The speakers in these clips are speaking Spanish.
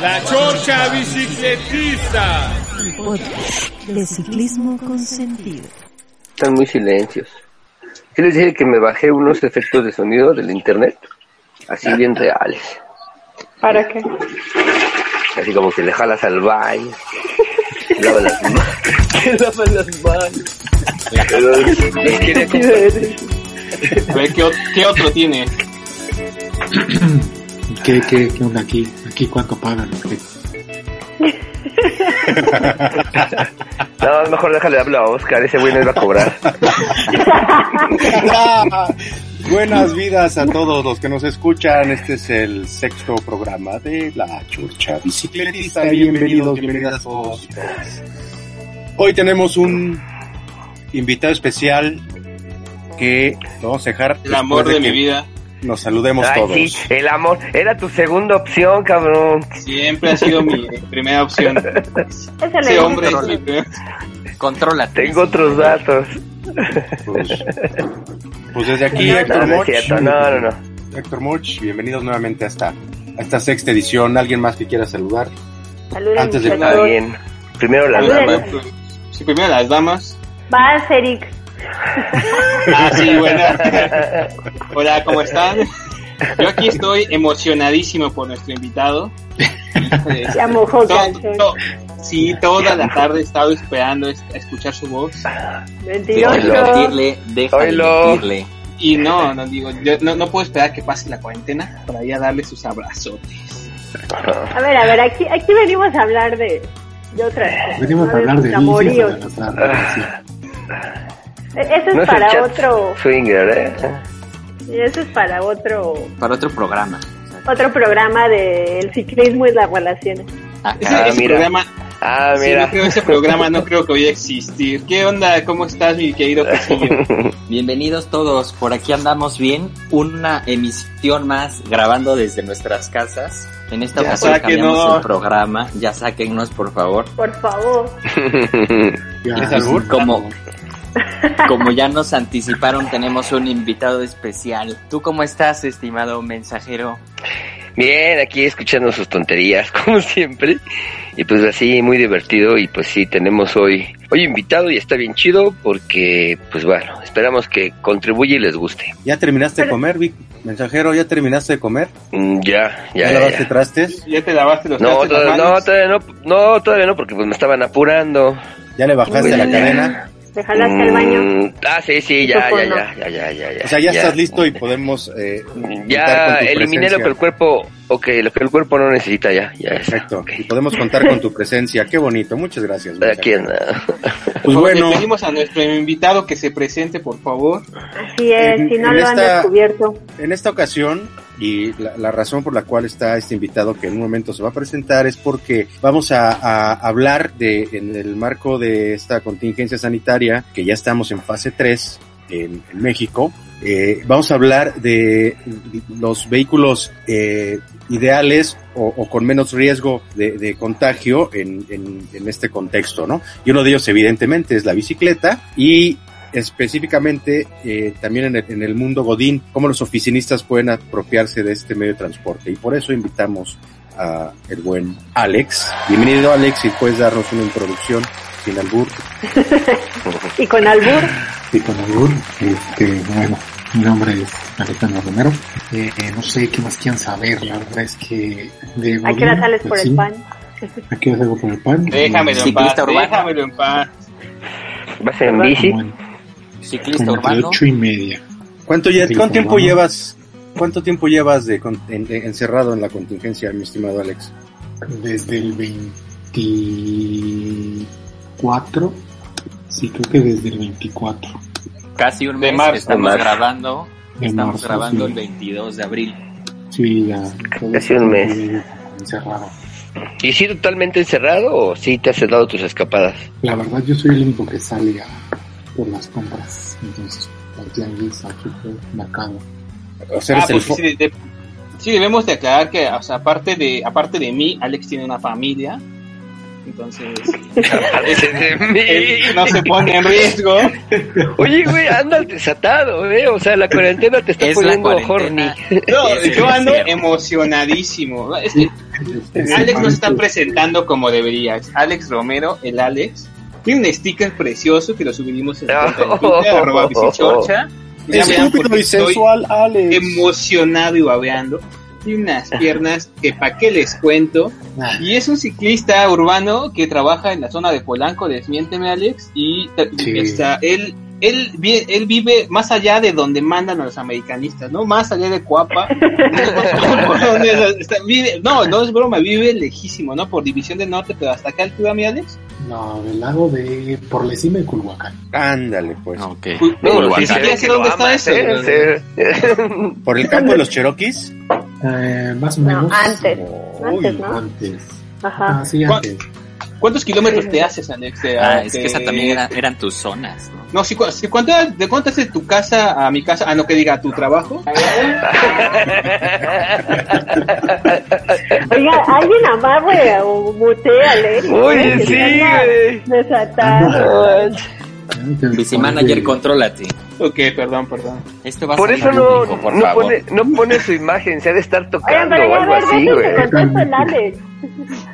La Chorcha Bicicletista. Podcast de ciclismo con sentido. Están muy silencios. Sí les dije que me bajé unos efectos de sonido del internet, así bien reales. ¿Para qué? Así como que le jalas al baño, lava las manos, lava las manos. ¿qué, o- qué otro tiene? ¿Qué, qué, qué onda aquí? ¿Aquí cuánto pagan? ¿Qué? No, mejor déjale hablar a Oscar, ese güey no iba a cobrar. Buenas vidas a todos los que nos escuchan. Este es el sexto programa de La Churcha Bicicletista. Bienvenidos, bienvenidas todos. y todas. Hoy tenemos un invitado especial que vamos a dejar El amor de mi vida. Nos saludemos Ay, todos. sí, el amor. Era tu segunda opción, cabrón. Siempre ha sido mi primera opción. Ese hombre es mi Contrólate. Tengo otros datos. Pues, pues desde aquí, No, Héctor No, no Moch. no, no, no. Héctor Moch, bienvenidos nuevamente a esta, a esta sexta edición. ¿Alguien más que quiera saludar? Saludos, Antes de- bien. Primero la Saluden. dama. Sí, primero las damas. Vas, Eric. Ah, sí, bueno. Hola, ¿cómo están? Yo aquí estoy emocionadísimo por nuestro invitado. Híjole, Ya mojó Sí, toda la tarde he estado esperando a escuchar su voz. Mentiroso. Deja de de mentirle. Y no, no digo, yo no, no puedo esperar que pase la cuarentena para ya darle sus abrazotes. A ver, a ver, aquí, aquí venimos a hablar de, de otras cosas. Venimos no a hablar de vicios, amoríos. de Eso es No es el para chat otro, Swinger, ¿eh? eso es para otro, Para otro programa. otro programa del ciclismo y las relaciones. Ese, Ah, ese mira. programa, Ah, sí, mira. no creo, ese programa no creo que vaya a existir. ¿Qué onda? ¿Cómo estás, mi querido Quesillo? Bienvenidos todos. Por aquí andamos bien. Una emisión más grabando desde nuestras casas. En esta Ya ocasión cambiamos el programa. Ya sáquennos, por favor. Por favor. ¿Es pues, Ah? Como, como ya nos anticiparon, tenemos un invitado especial. ¿Tú cómo estás, estimado mensajero? Bien, aquí escuchando sus tonterías, como siempre. Y pues así, muy divertido. Y pues sí, tenemos hoy, hoy invitado y está bien chido porque, pues bueno, esperamos que contribuya y les guste. ¿Ya terminaste de comer, Vic? Mensajero, ¿ya terminaste de comer? Mm, Ya, ¿Ya, ya, lavaste ya. trastes? ¿Ya te lavaste los No, trastes todavía no, todavía no, no, todavía no, porque pues me estaban apurando. ¿Ya le bajaste Pues, la ya. cadena? ¿Te jalaste al baño? Mm, Ah, sí, sí, ¿Y ya, ya, ya, ya, ya, ya, ya. O sea, ya, estás listo y podemos eh, Ya contar con tu eliminé lo que el cuerpo, ok, lo que el cuerpo no necesita ya, ya. Perfecto. ok. Y podemos contar con tu presencia. Qué bonito. Muchas gracias. Aquí mensajero. anda. Pues bueno, Le pedimos a nuestro invitado que se presente, por favor. Así es, En- si no lo han esta- descubierto. en esta ocasión, y la, razón por la cual está este invitado que en un momento se va a presentar es porque vamos a, hablar de, en el marco de esta contingencia sanitaria, que ya estamos en fase 3 en, México, eh, vamos a hablar de los vehículos eh, ideales o, con menos riesgo de, contagio en, en este contexto, ¿no? Y uno de ellos evidentemente es la bicicleta y específicamente eh, también en el, en el mundo Godín, cómo los oficinistas pueden apropiarse de este medio de transporte. Y por eso invitamos a el buen Alex. Bienvenido Alex, si puedes darnos una introducción sin albur. Y con albur, Sí, con albur. Este, bueno, mi nombre es Alejandro Romero. Eh, no sé qué más quieran saber, la verdad es que de ¿a qué hora sales por el pan? ¿A qué hora salgo por el pan? Déjamelo en paz, Ciclista urbano. déjamelo en paz. ¿Vas en bici? Ciclista urbano. y media. ¿Cuánto, ya, ¿cuánto tiempo urbano. llevas? ¿Cuánto tiempo llevas de, en- en- encerrado en la contingencia, mi estimado Alex? Desde el 24. Sí, creo que desde el 24. Casi un De mes marzo, estamos marzo. grabando. De Estamos marzo, grabando sí. el 22 de abril. Sí, ya. Casi un mes. Encerrado. ¿Y sí totalmente encerrado o sí te has dado tus escapadas? La verdad, yo soy el único que sale a, por las compras. Entonces, al tianguis, al supermercado. O sea, Ah, el pues sí, de- de- sí, debemos de aclarar que, o sea, aparte de, aparte de mí, Alex tiene una familia. Entonces, él no se pone en riesgo. Oye, güey, andas desatado, ¿eh? O sea, la cuarentena te está Es poniendo horny. No, el yo ando emocionadísimo. Es que Este, Alex no se está Alex, presentando como debería. Es Alex Romero, el Alex. Tiene un sticker precioso que lo subimos en la cuenta de Twitter, arroba bicichorcha. Ya por qué estoy Alex. emocionado y babeando. Tiene unas piernas que pa' qué les cuento. Ah, Y es un ciclista urbano que trabaja en la zona de Polanco, desmiénteme Alex, y Sí. está, él, él, él vive más allá de donde mandan a los americanistas, ¿no? Más allá de Cuapa. No, no es broma, vive lejísimo, ¿no? Por División del Norte, pero hasta acá altura, mi Alex. No, del lado de por la cima de Culhuacán. Ándale, pues. Ok. Uy, No, Culhuacán. sí se Ni ve siquiera sé que lo dónde está eso. ¿Por el campo de los Cherokees? Eh, más o No, menos. antes. Uy, Antes, ¿no? antes. Ajá. Ah, sí, ¿Cuál? ¿Cuántos kilómetros te haces, Alex? Ah, es que esa también era- eran tus zonas, ¿no? No, si, si cuánto, ¿de cuánto es de tu casa a mi casa? Ah, no, que diga, a tu trabajo. Oiga, alguien amarre o muteale. Oye, sí. Desatado. Bici Manager, contrólate. Ok, perdón, perdón. Esto va a Por salir eso no, público, por no, favor. pone, no pone su imagen, se ha de estar tocando pero o algo a ver, así, güey.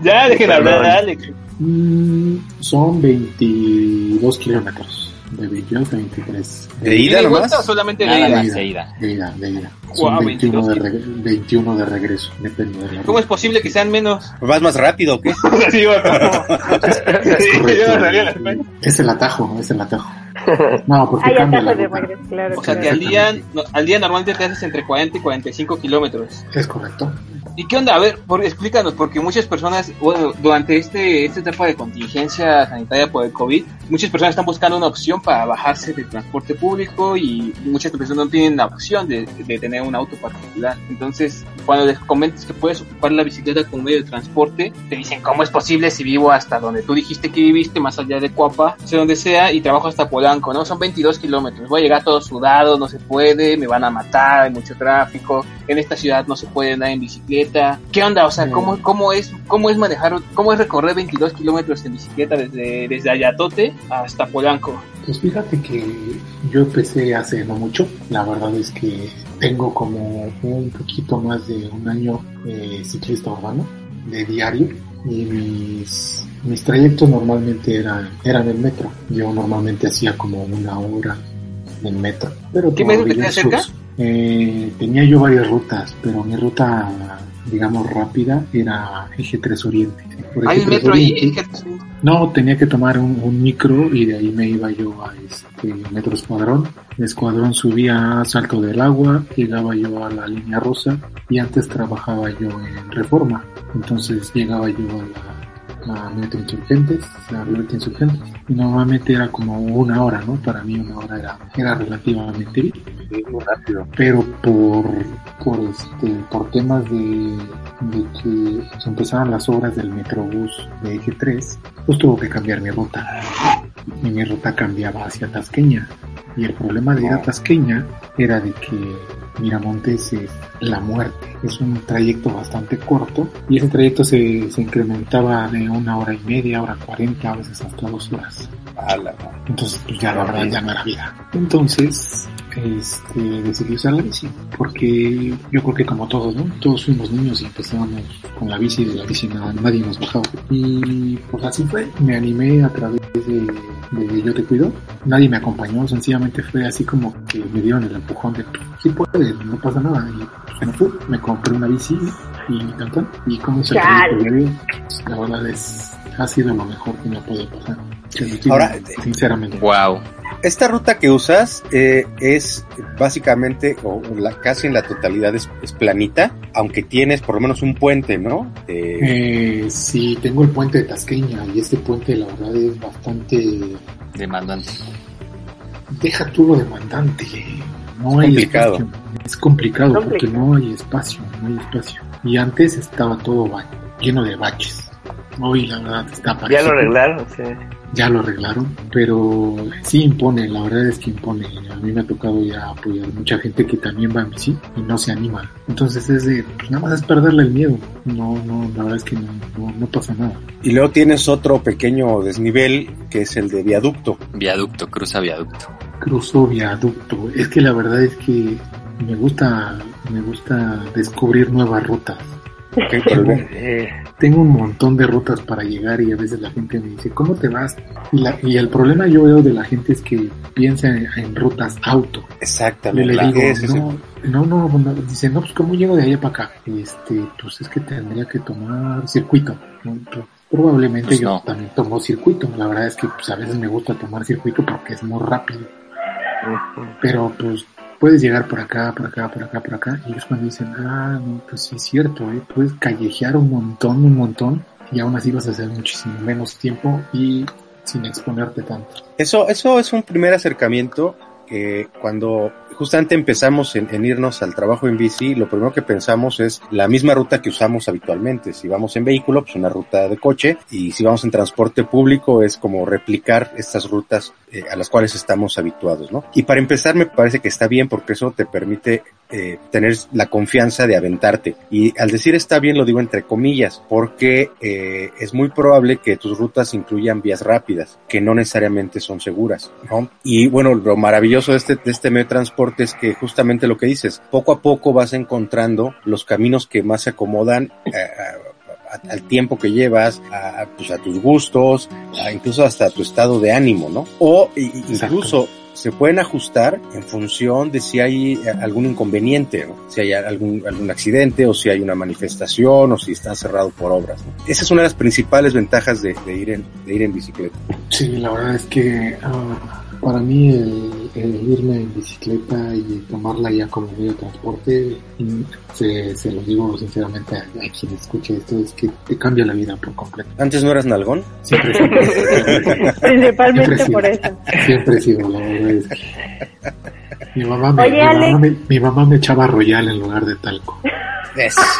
Ya, dejen hablar a Alex. Mm, son 22 kilómetros. De 22 a 23. ¿De ida o solamente de ida? de ida. De ida, de ida. Son 21 de, 22. reg- 21 de regreso. Depende de la ¿Cómo es posible que sean menos? ¿Vas más rápido o qué? Sí, bueno. Es el atajo, es el atajo. No, porque Hay cambia la ruta. regreso, claro. O sea que al día, no, al día normalmente te haces entre 40 y 45 kilómetros. Es correcto. ¿Y qué onda? A ver, por, explícanos, porque muchas personas, bueno, durante este esta etapa de contingencia sanitaria por el COVID, muchas personas están buscando una opción para bajarse del transporte público y muchas personas no tienen la opción de, de tener un auto particular. Entonces, cuando les comentas que puedes ocupar la bicicleta como medio de transporte, te dicen, ¿cómo es posible si vivo hasta donde tú dijiste que viviste, más allá de Cuapa, sé donde sea, y trabajo hasta Polanco, ¿no? Son 22 kilómetros. Voy a llegar todo sudado, no se puede, me van a matar, hay mucho tráfico, en esta ciudad no se puede andar en bicicleta. ¿Qué onda? O sea, ¿cómo, cómo, es, cómo es manejar, cómo es recorrer 22 kilómetros en bicicleta desde, desde Ayatote hasta Polanco? Pues fíjate que yo empecé hace no mucho. La verdad es que tengo como un poquito más de un año eh, ciclista urbano de diario y mis, mis trayectos normalmente eran, eran en metro. Yo normalmente hacía como una hora en metro. Pero ¿Qué metro te queda diversos- cerca? Eh, tenía yo varias rutas, pero mi ruta, digamos, rápida era Eje 3 Oriente. Por Hay Eje un 3 metro ahí. No, tenía que tomar un, un micro y de ahí me iba yo a este Metro Escuadrón. De Escuadrón subía a Salto del Agua, llegaba yo a la línea rosa y antes trabajaba yo en Reforma. Entonces llegaba yo a la a Insurgentes, a Insurgentes. Y normalmente era como una hora, ¿no? Para mí una hora era, era relativamente bien Muy rápido. pero por por este por temas de, de que se empezaron las obras del metrobús de eje 3 pues tuvo que cambiar mi ruta y mi ruta cambiaba hacia Tasqueña y el problema de ir a Tasqueña era de que Miramontes es la muerte. Es un trayecto bastante corto y ese trayecto se, se incrementaba de una hora y media hora cuarenta a veces hasta dos horas A la madre. entonces, pues ya la verdad ya no era vida. Entonces, este, decidí usar la bici. Porque yo creo que como todos, ¿no? Todos fuimos niños y empezábamos con la bici y de la bici nada, nadie nos bajaba. Y pues así fue. Me animé a través de, de Yo Te Cuido. Nadie me acompañó, sencillamente fue así como que me dieron el empujón de, sí puedes, no pasa nada. Y pues me fui, me compré una bici y tan, tan, y como se Chale. la verdad es, ha sido lo mejor que me puede pasar. Ahora, sinceramente. Wow. Esta ruta que usas eh, es básicamente, o la, casi en la totalidad es, es planita, aunque tienes por lo menos un puente, ¿no? Eh, Eh, sí, tengo el puente de Tasqueña y este puente la verdad es bastante... Demandante. Deja tú lo demandante. No hay complicado. espacio. Es complicado porque Complicado. no hay espacio, no hay espacio. Y antes estaba todo lleno de baches. Hoy la verdad está Ya parecido. lo arreglaron, sí. Ya lo arreglaron, pero sí impone, la verdad es que impone. A mí me ha tocado ya apoyar mucha gente que también va en bici y no se anima. Entonces es de, pues nada más es perderle el miedo. No, no, la verdad es que no, no, no pasa nada. Y luego tienes otro pequeño desnivel que es el de viaducto. Viaducto, cruza viaducto. Cruzo viaducto. Es que la verdad es que me gusta, me gusta descubrir nuevas rutas. Eh, Tengo un montón de rutas para llegar y a veces la gente me dice, ¿cómo te vas? Y, la- y el problema yo veo de la gente es que piensa en, en rutas auto. Yo Exactamente. le digo, es no, no, no, no, dice, no, pues ¿cómo llego de allá para acá? Este, pues es que tendría que tomar circuito. ¿no? Probablemente Pues yo no. también tomo circuito. La verdad es que pues, a veces me gusta tomar circuito porque es muy rápido. Pero pues puedes llegar por acá, por acá, por acá, por acá. Y ellos cuando dicen, ah, pues sí es cierto, ¿eh? puedes callejear un montón, un montón. Y aún así vas a hacer muchísimo menos tiempo y sin exponerte tanto. Eso, eso es un primer acercamiento que cuando justamente empezamos en, en irnos al trabajo en bici, lo primero que pensamos es la misma ruta que usamos habitualmente. Si vamos en vehículo, pues una ruta de coche, y si vamos en transporte público es como replicar estas rutas eh, a las cuales estamos habituados, ¿no? Y para empezar me parece que está bien porque eso te permite eh, tener la confianza de aventarte. Y al decir está bien lo digo entre comillas, porque eh, es muy probable que tus rutas incluyan vías rápidas, que no necesariamente son seguras, ¿no? Y bueno, lo maravilloso de este, de este medio de transporte es que justamente lo que dices, poco a poco vas encontrando los caminos que más se acomodan a- al tiempo que llevas, a, pues, a tus gustos, a incluso hasta tu estado de ánimo, ¿no? O Exacto. incluso se pueden ajustar en función de si hay eh, algún inconveniente, ¿no? si hay algún, algún accidente o si hay una manifestación o si está cerrado por obras. ¿no? Esa es una de las principales ventajas de, de ir, en, de ir en bicicleta. Sí, la verdad es que ah, para mí el, el irme en bicicleta y tomarla ya como medio de transporte, mm, se, se lo digo sinceramente a, a quien escuche esto, es que te cambia la vida por completo. Antes no eras nalgón. Siempre he sido, Principalmente Siempre por eso. siempre he sido, la verdad es que... Mi mamá, me, Oye, mi, mamá me, mi mamá me echaba royal en lugar de talco. Eso.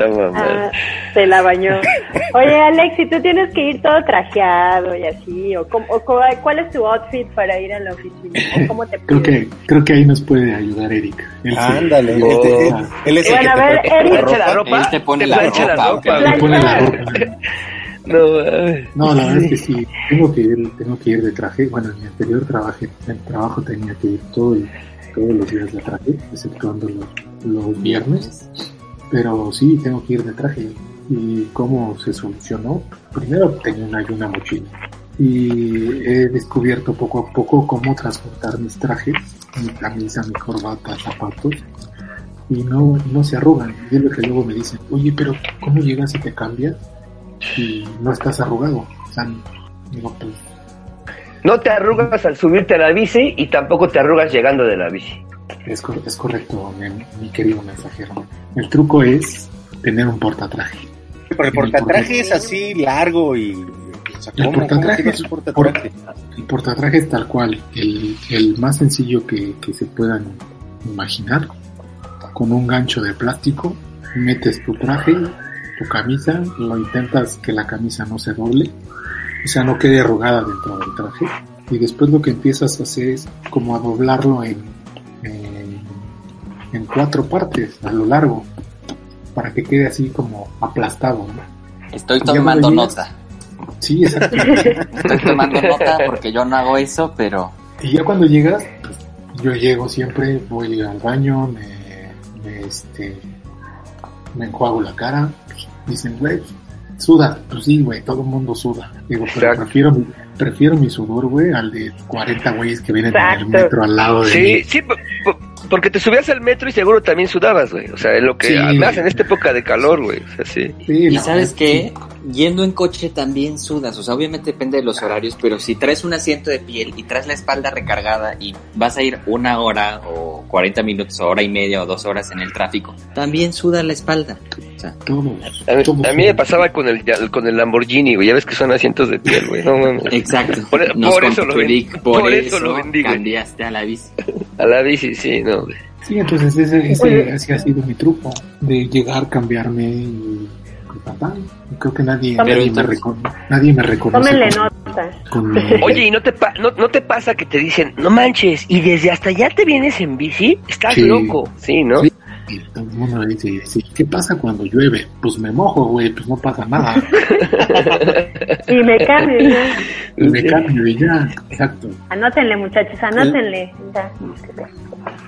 Ah, se la bañó. Oye, Alex, si tú tienes que ir todo trajeado y así, o, cómo- o cómo- cuál es tu outfit para ir a la oficina, o cómo te Creo pides? que, creo que ahí nos puede ayudar Eric. Él sí- Ándale, él, él- te- él- él es el Bueno, que a te ver, prepara Eric. la ¿Plancha la ropa. Él te ¿Te la ropa, pone la ropa. No. No, la verdad es que sí, tengo que ir, tengo que ir de traje. Bueno, en mi anterior trabajo, el trabajo tenía que ir todo el- todos los días de traje, exceptuando los, los viernes. Pero sí, tengo que ir de traje. ¿Y cómo se solucionó? Primero tenía una, una mochila. Y he descubierto poco a poco cómo transportar mis trajes, mi camisa, mi corbata, zapatos. Y no, no se arrugan. Y es lo que luego me dicen, oye, pero ¿cómo llegas y te cambias? Y no estás arrugado. O sea, digo, pues, No te arrugas al subirte a la bici y tampoco te arrugas llegando de la bici. es, cor- es correcto, mi, mi querido mensajero. El truco es tener un portatraje. Pero el portatraje es así largo y... o sea, El ¿cómo- cómo portatraje es? El portatraje es tal cual, el, el más sencillo que, que se puedan imaginar. Con un gancho de plástico, metes tu traje, tu camisa, lo intentas que la camisa no se doble, o sea, no quede arrugada dentro del traje. Y después lo que empiezas a hacer es como a doblarlo en, en, en cuatro partes a lo largo, para que quede así como aplastado. ¿no? Estoy tomando nota. Sí, exacto. Estoy tomando nota porque yo no hago eso, pero Y ya cuando llegas, pues, yo llego siempre, voy al baño, me, me, este, me enjuago la cara. Dicen, güey, suda. Pues sí, güey, todo el mundo suda. Digo, pero Exacto. prefiero mi, prefiero mi sudor, güey, al de 40 güeyes que vienen en el metro al lado de Sí, mí. sí, porque te subías al metro y seguro también sudabas, güey. O sea, es lo que Sí. más en esta época de calor, güey. O sea, sí. Sí, Y sabes qué, yendo en coche también sudas, o sea, obviamente depende de los horarios, pero si traes un asiento de piel y traes la espalda recargada y vas a ir una hora o 40 minutos o hora y media o dos horas en el tráfico, también suda la espalda. O sea. Todos. A mí, todos a mí me pasaba con el con el Lamborghini, güey. Ya ves que son asientos de piel, güey. No mames. Exacto. Por- Nos por eso lo por, por eso eso, lo güey. cambiaste a la bici. A la bici, sí, no, güey. Sí, entonces ese, ese, Oye. ese ha sido mi truco, de llegar, cambiarme y fatal. Creo que nadie, me, recono- nadie me reconoce. Tómenle con- nota. con Oye, ¿y no te, pa- no, no te pasa que te dicen, no manches, y desde hasta allá te vienes en bici? Estás Sí. loco, sí, ¿no? Sí. Y todo el mundo dice, sí, ¿qué pasa cuando llueve? Pues me mojo, güey, pues no pasa nada. Y me cambio ya. Y me cambio y ya, exacto. Anótenle, muchachos, anótenle. Ya.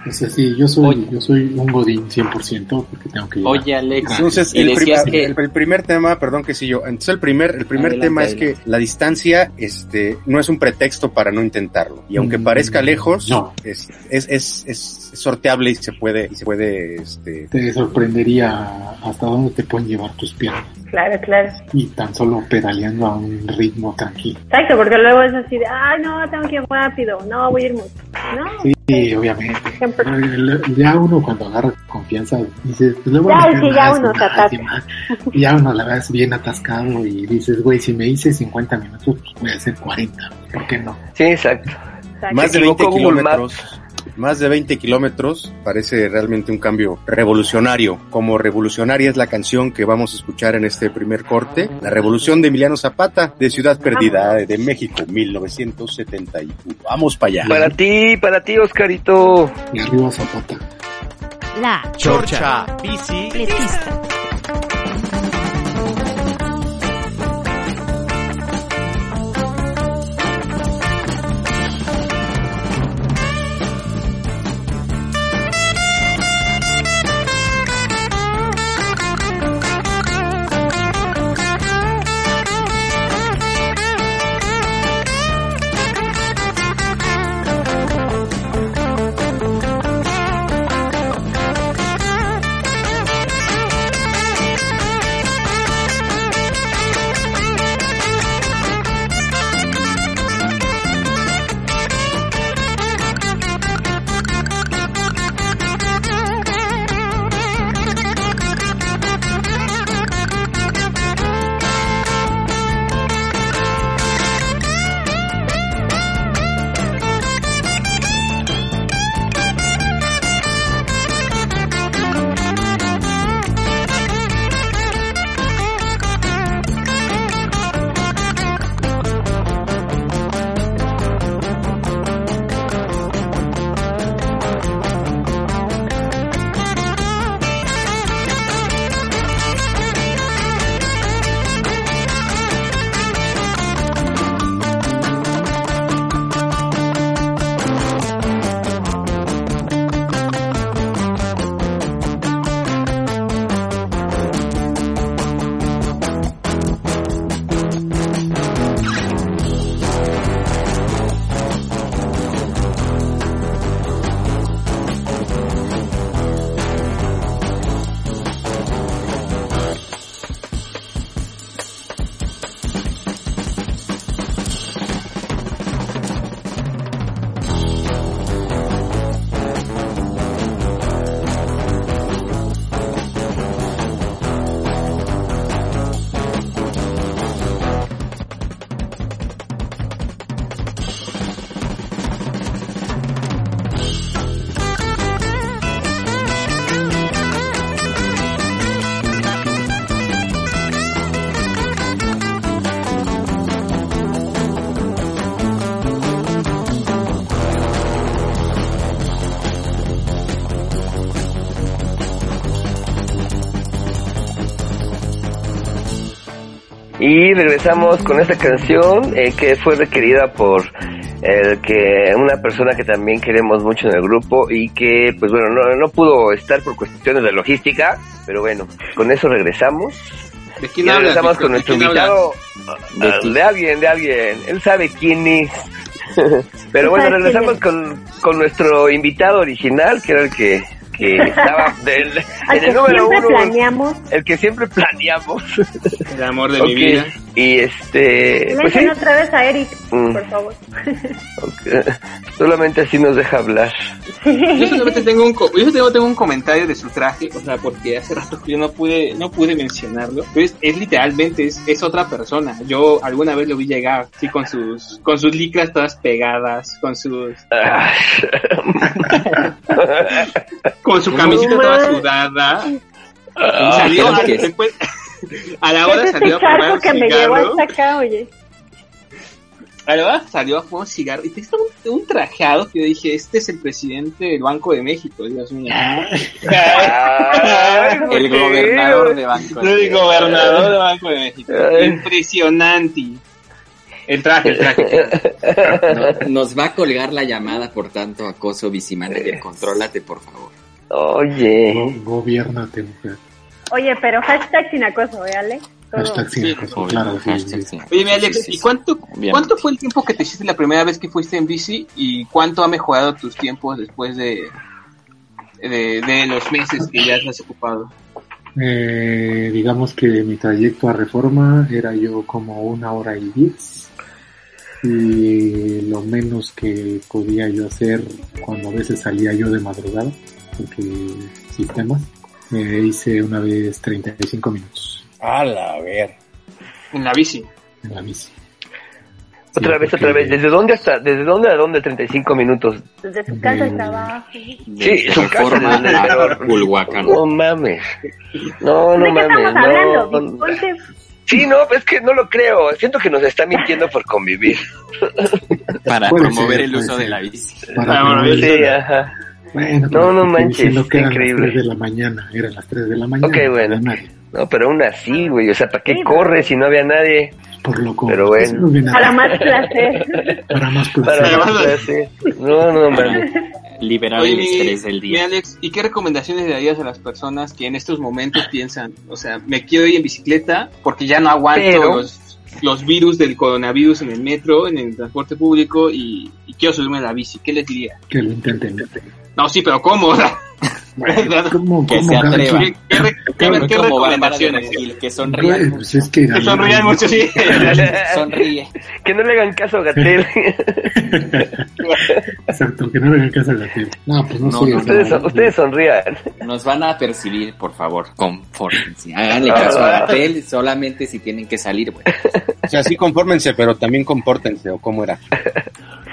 Es así, yo soy, yo soy un godín 100% porque tengo que llegar. Oye, Alex, Entonces, y el, que... el, el primer tema, perdón que sí yo, entonces el primer, el primer Adelante, tema es que la distancia, este, no es un pretexto para no intentarlo. Y aunque Mm, parezca lejos, no. es, es, es, es sorteable y se puede, y se puede, este, Te sorprendería hasta dónde te pueden llevar tus piernas. Claro, claro. Y tan solo pedaleando a un ritmo tranquilo. Exacto, porque luego es así de, ay, no, tengo que ir rápido. No, voy a ir mucho. No, Sí, obviamente. Siempre. Ya uno cuando agarra confianza dice, pues voy Ya, sí, ya uno se atasca. ya uno la ves bien atascado y dices, güey, si me hice 50 minutos, pues voy a hacer 40. ¿Por qué no? Sí, exacto. exacto. más de 20 equivocó Google kilómetros. Más de 20 kilómetros parece realmente un cambio revolucionario. Como revolucionaria es la canción que vamos a escuchar en este primer corte. La revolución de Emiliano Zapata de Ciudad Perdida de México, 1971. Vamos para allá. Para ti, para ti, Oscarito. Y arriba Zapata. La Chorcha, bici, Y regresamos con esta canción eh, que fue requerida por el que una persona que también queremos mucho en el grupo y que pues bueno no, no pudo estar por cuestiones de logística, pero bueno, con eso regresamos. ¿De Y quién hablas? regresamos con ¿De nuestro quién invitado De ah, de alguien, de alguien, él sabe quién es. pero bueno, ¿Sabe quién regresamos es? con, con nuestro invitado original, que era el que que estaba del, Al en que el número siempre uno, planeamos. el que siempre planeamos. El amor de mi vida. Y este, pues sí, otra vez a Eric, Mm. por favor. solamente así nos deja hablar. Yo solamente tengo un, co- yo tengo, tengo un comentario de su traje, o sea, porque hace rato que yo no pude, no pude mencionarlo. Pero es, es literalmente, es, es otra persona. Yo alguna vez lo vi llegar, sí, con sus, con sus licras todas pegadas, con sus, Ah, con su camiseta toda sudada. Y salió, a, que- después, a la hora salió a fumar un que me llevó cigarro. hasta acá, oye. A la hora salió a fumar un cigarro y tenía un, un trajeado que yo dije, este es el presidente del Banco de México, Dios mío. ay, El gobernador de Banco. El gobernador del Banco de México. Impresionante. El traje, el traje. No- nos va a colgar la llamada, por tanto, acoso vicimanager. Contrólate, por favor. Oye, Go- Gobiérnate, mujer. Oye, pero hashtag sin acoso, ¿eh, Ale? Todo. Hashtag sin Sí, acoso, Obvio, claro, sí, hashtag sí. sí. Oye, mi Alex, ¿y cuánto, cuánto fue el tiempo que te hiciste la primera vez que fuiste en bici y cuánto ha mejorado tus tiempos después de, de, de los meses que ya has ocupado? Eh, digamos que mi trayecto a Reforma era yo como una hora y diez. Y lo menos que podía yo hacer cuando a veces salía yo de madrugada, porque sistemas, me hice una vez 35 minutos A la ver. En la bici. en la bici. otra Sí, vez, porque- otra vez. ¿Desde dónde hasta, desde dónde a dónde 35 minutos? Desde su casa al Mm. trabajo. Sí, su casa. No mames. No, no ¿De qué mames. estamos hablando? No. Ponte- Sí, no, es que no lo creo. Siento que nos está mintiendo por convivir. Para promover ser, el uso de la bici. Para bueno, promover- Sí, ajá. Bueno, No, no manches, que eran increíble. las 3 de la mañana, eran las 3 de la mañana. Ok, bueno. no había nadie. No, pero aún así, güey. O sea, ¿para qué Sí, corres si no había nadie? Por loco. Pero bueno. No Para más placer. para más Para placer. más clase. No, no mames. Liberar el estrés del día. Alex, ¿y qué recomendaciones le darías a las personas que en estos momentos piensan, o sea, me quiero ir en bicicleta porque ya no aguanto Pero- los, los virus del coronavirus en el metro, en el transporte público y, y quiero subirme a la bici? ¿Qué les diría? Que lo intenten. No, sí, pero ¿cómo? ¿Cómo, Que cómo se atreva. que sonría. Güey, pues es que Que sonrían mucho, sí. Sonríe. Que no le hagan caso a Gatel. Exacto, que no le hagan caso a Gatel. No, pues no, No, sé. no, ustedes, sonrían. Nos van a percibir, por favor. Confórmense. Háganle caso a Gatel solamente si tienen que salir, güey. O sea, sí confórmense, pero también compórtense, o cómo era.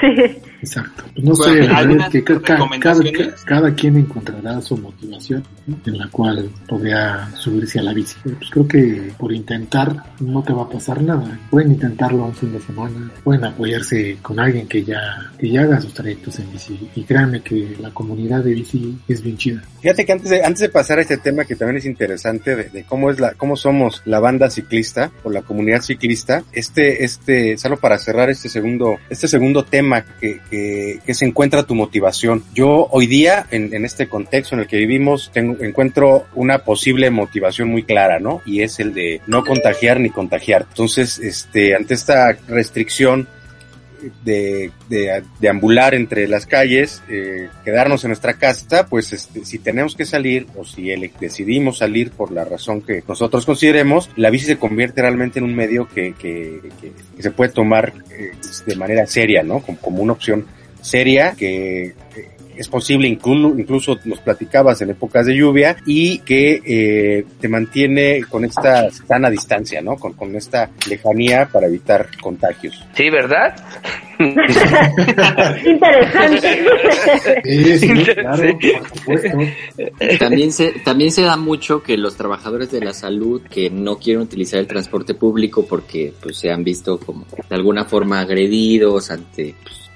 Sí. Exacto. Pues no Bueno, sé, la verdad ¿algunas es que ca- ca- cada, recomendaciones? ca- cada quien encontrará su motivación ¿no? en la cual podría subirse a la bici. Pero, Pues creo que por intentar no te va a pasar nada. Pueden intentarlo un fin de semana, pueden apoyarse con alguien que ya, que ya haga sus trayectos en bici. Y créanme que la comunidad de bici es bien chida. Fíjate que antes de, antes de pasar a este tema que también es interesante de, de cómo es la, cómo somos la banda ciclista o la comunidad ciclista, este, este, solo para cerrar este segundo, este segundo tema que, se encuentra tu motivación. Yo hoy día, en, en este contexto en el que vivimos, tengo, encuentro una posible motivación muy clara, ¿no? Y es el de no contagiar ni contagiar. Entonces, este, ante esta restricción, de, de, de ambular entre las calles, eh, quedarnos en nuestra casa, pues este, si tenemos que salir o si decidimos salir por la razón que nosotros consideremos, la bici se convierte realmente en un medio que, que, que- que se puede tomar eh, de manera seria, ¿no? Como, como una opción seria que eh, es posible, incluso, incluso nos platicabas en épocas de lluvia y que eh, te mantiene con esta sana distancia, ¿no? Con, con esta lejanía para evitar contagios. Sí, ¿verdad? Interesante. Sí, sí, claro, por supuesto. También se, también se da mucho que los trabajadores de la salud que no quieren utilizar el transporte público porque pues se han visto como de alguna forma agredidos ante pues,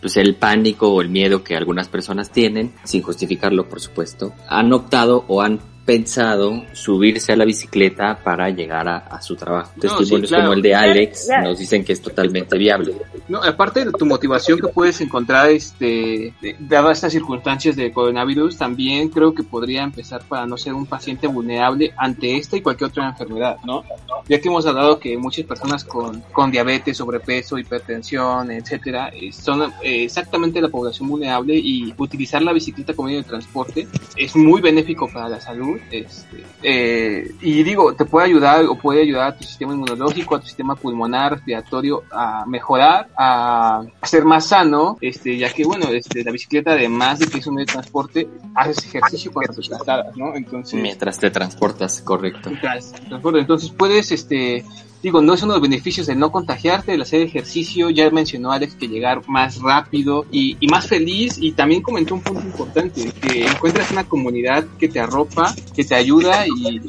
pues, el pánico o el miedo que algunas personas tienen, sin justificarlo por supuesto, han optado o han pensado subirse a la bicicleta para llegar a, a su trabajo. No, Testimonios sí, claro. como el de Alex nos dicen que es totalmente viable. No, aparte de tu motivación que puedes encontrar, este, dadas estas circunstancias de coronavirus, también creo que podría empezar para no ser un paciente vulnerable ante esta y cualquier otra enfermedad, ¿no? Ya que hemos hablado que muchas personas con, con diabetes, sobrepeso, hipertensión, etcétera, eh, son eh, exactamente la población vulnerable y utilizar la bicicleta como medio de transporte es muy benéfico para la salud. Este, eh, y digo, te puede ayudar o puede ayudar a tu sistema inmunológico, a tu sistema pulmonar, respiratorio a mejorar, a ser más sano, este, ya que bueno, este, la bicicleta además de que es un medio de transporte, haces ejercicio cuando te trasladas, ¿no? Entonces, Mientras te transportas, correcto. Mientras transporte. Entonces puedes, este, digo, no es uno de los beneficios de no contagiarte, el hacer ejercicio. Ya mencionó Alex que llegar más rápido y, y más feliz. Y también comentó un punto importante, que encuentras una comunidad que te arropa, que te ayuda y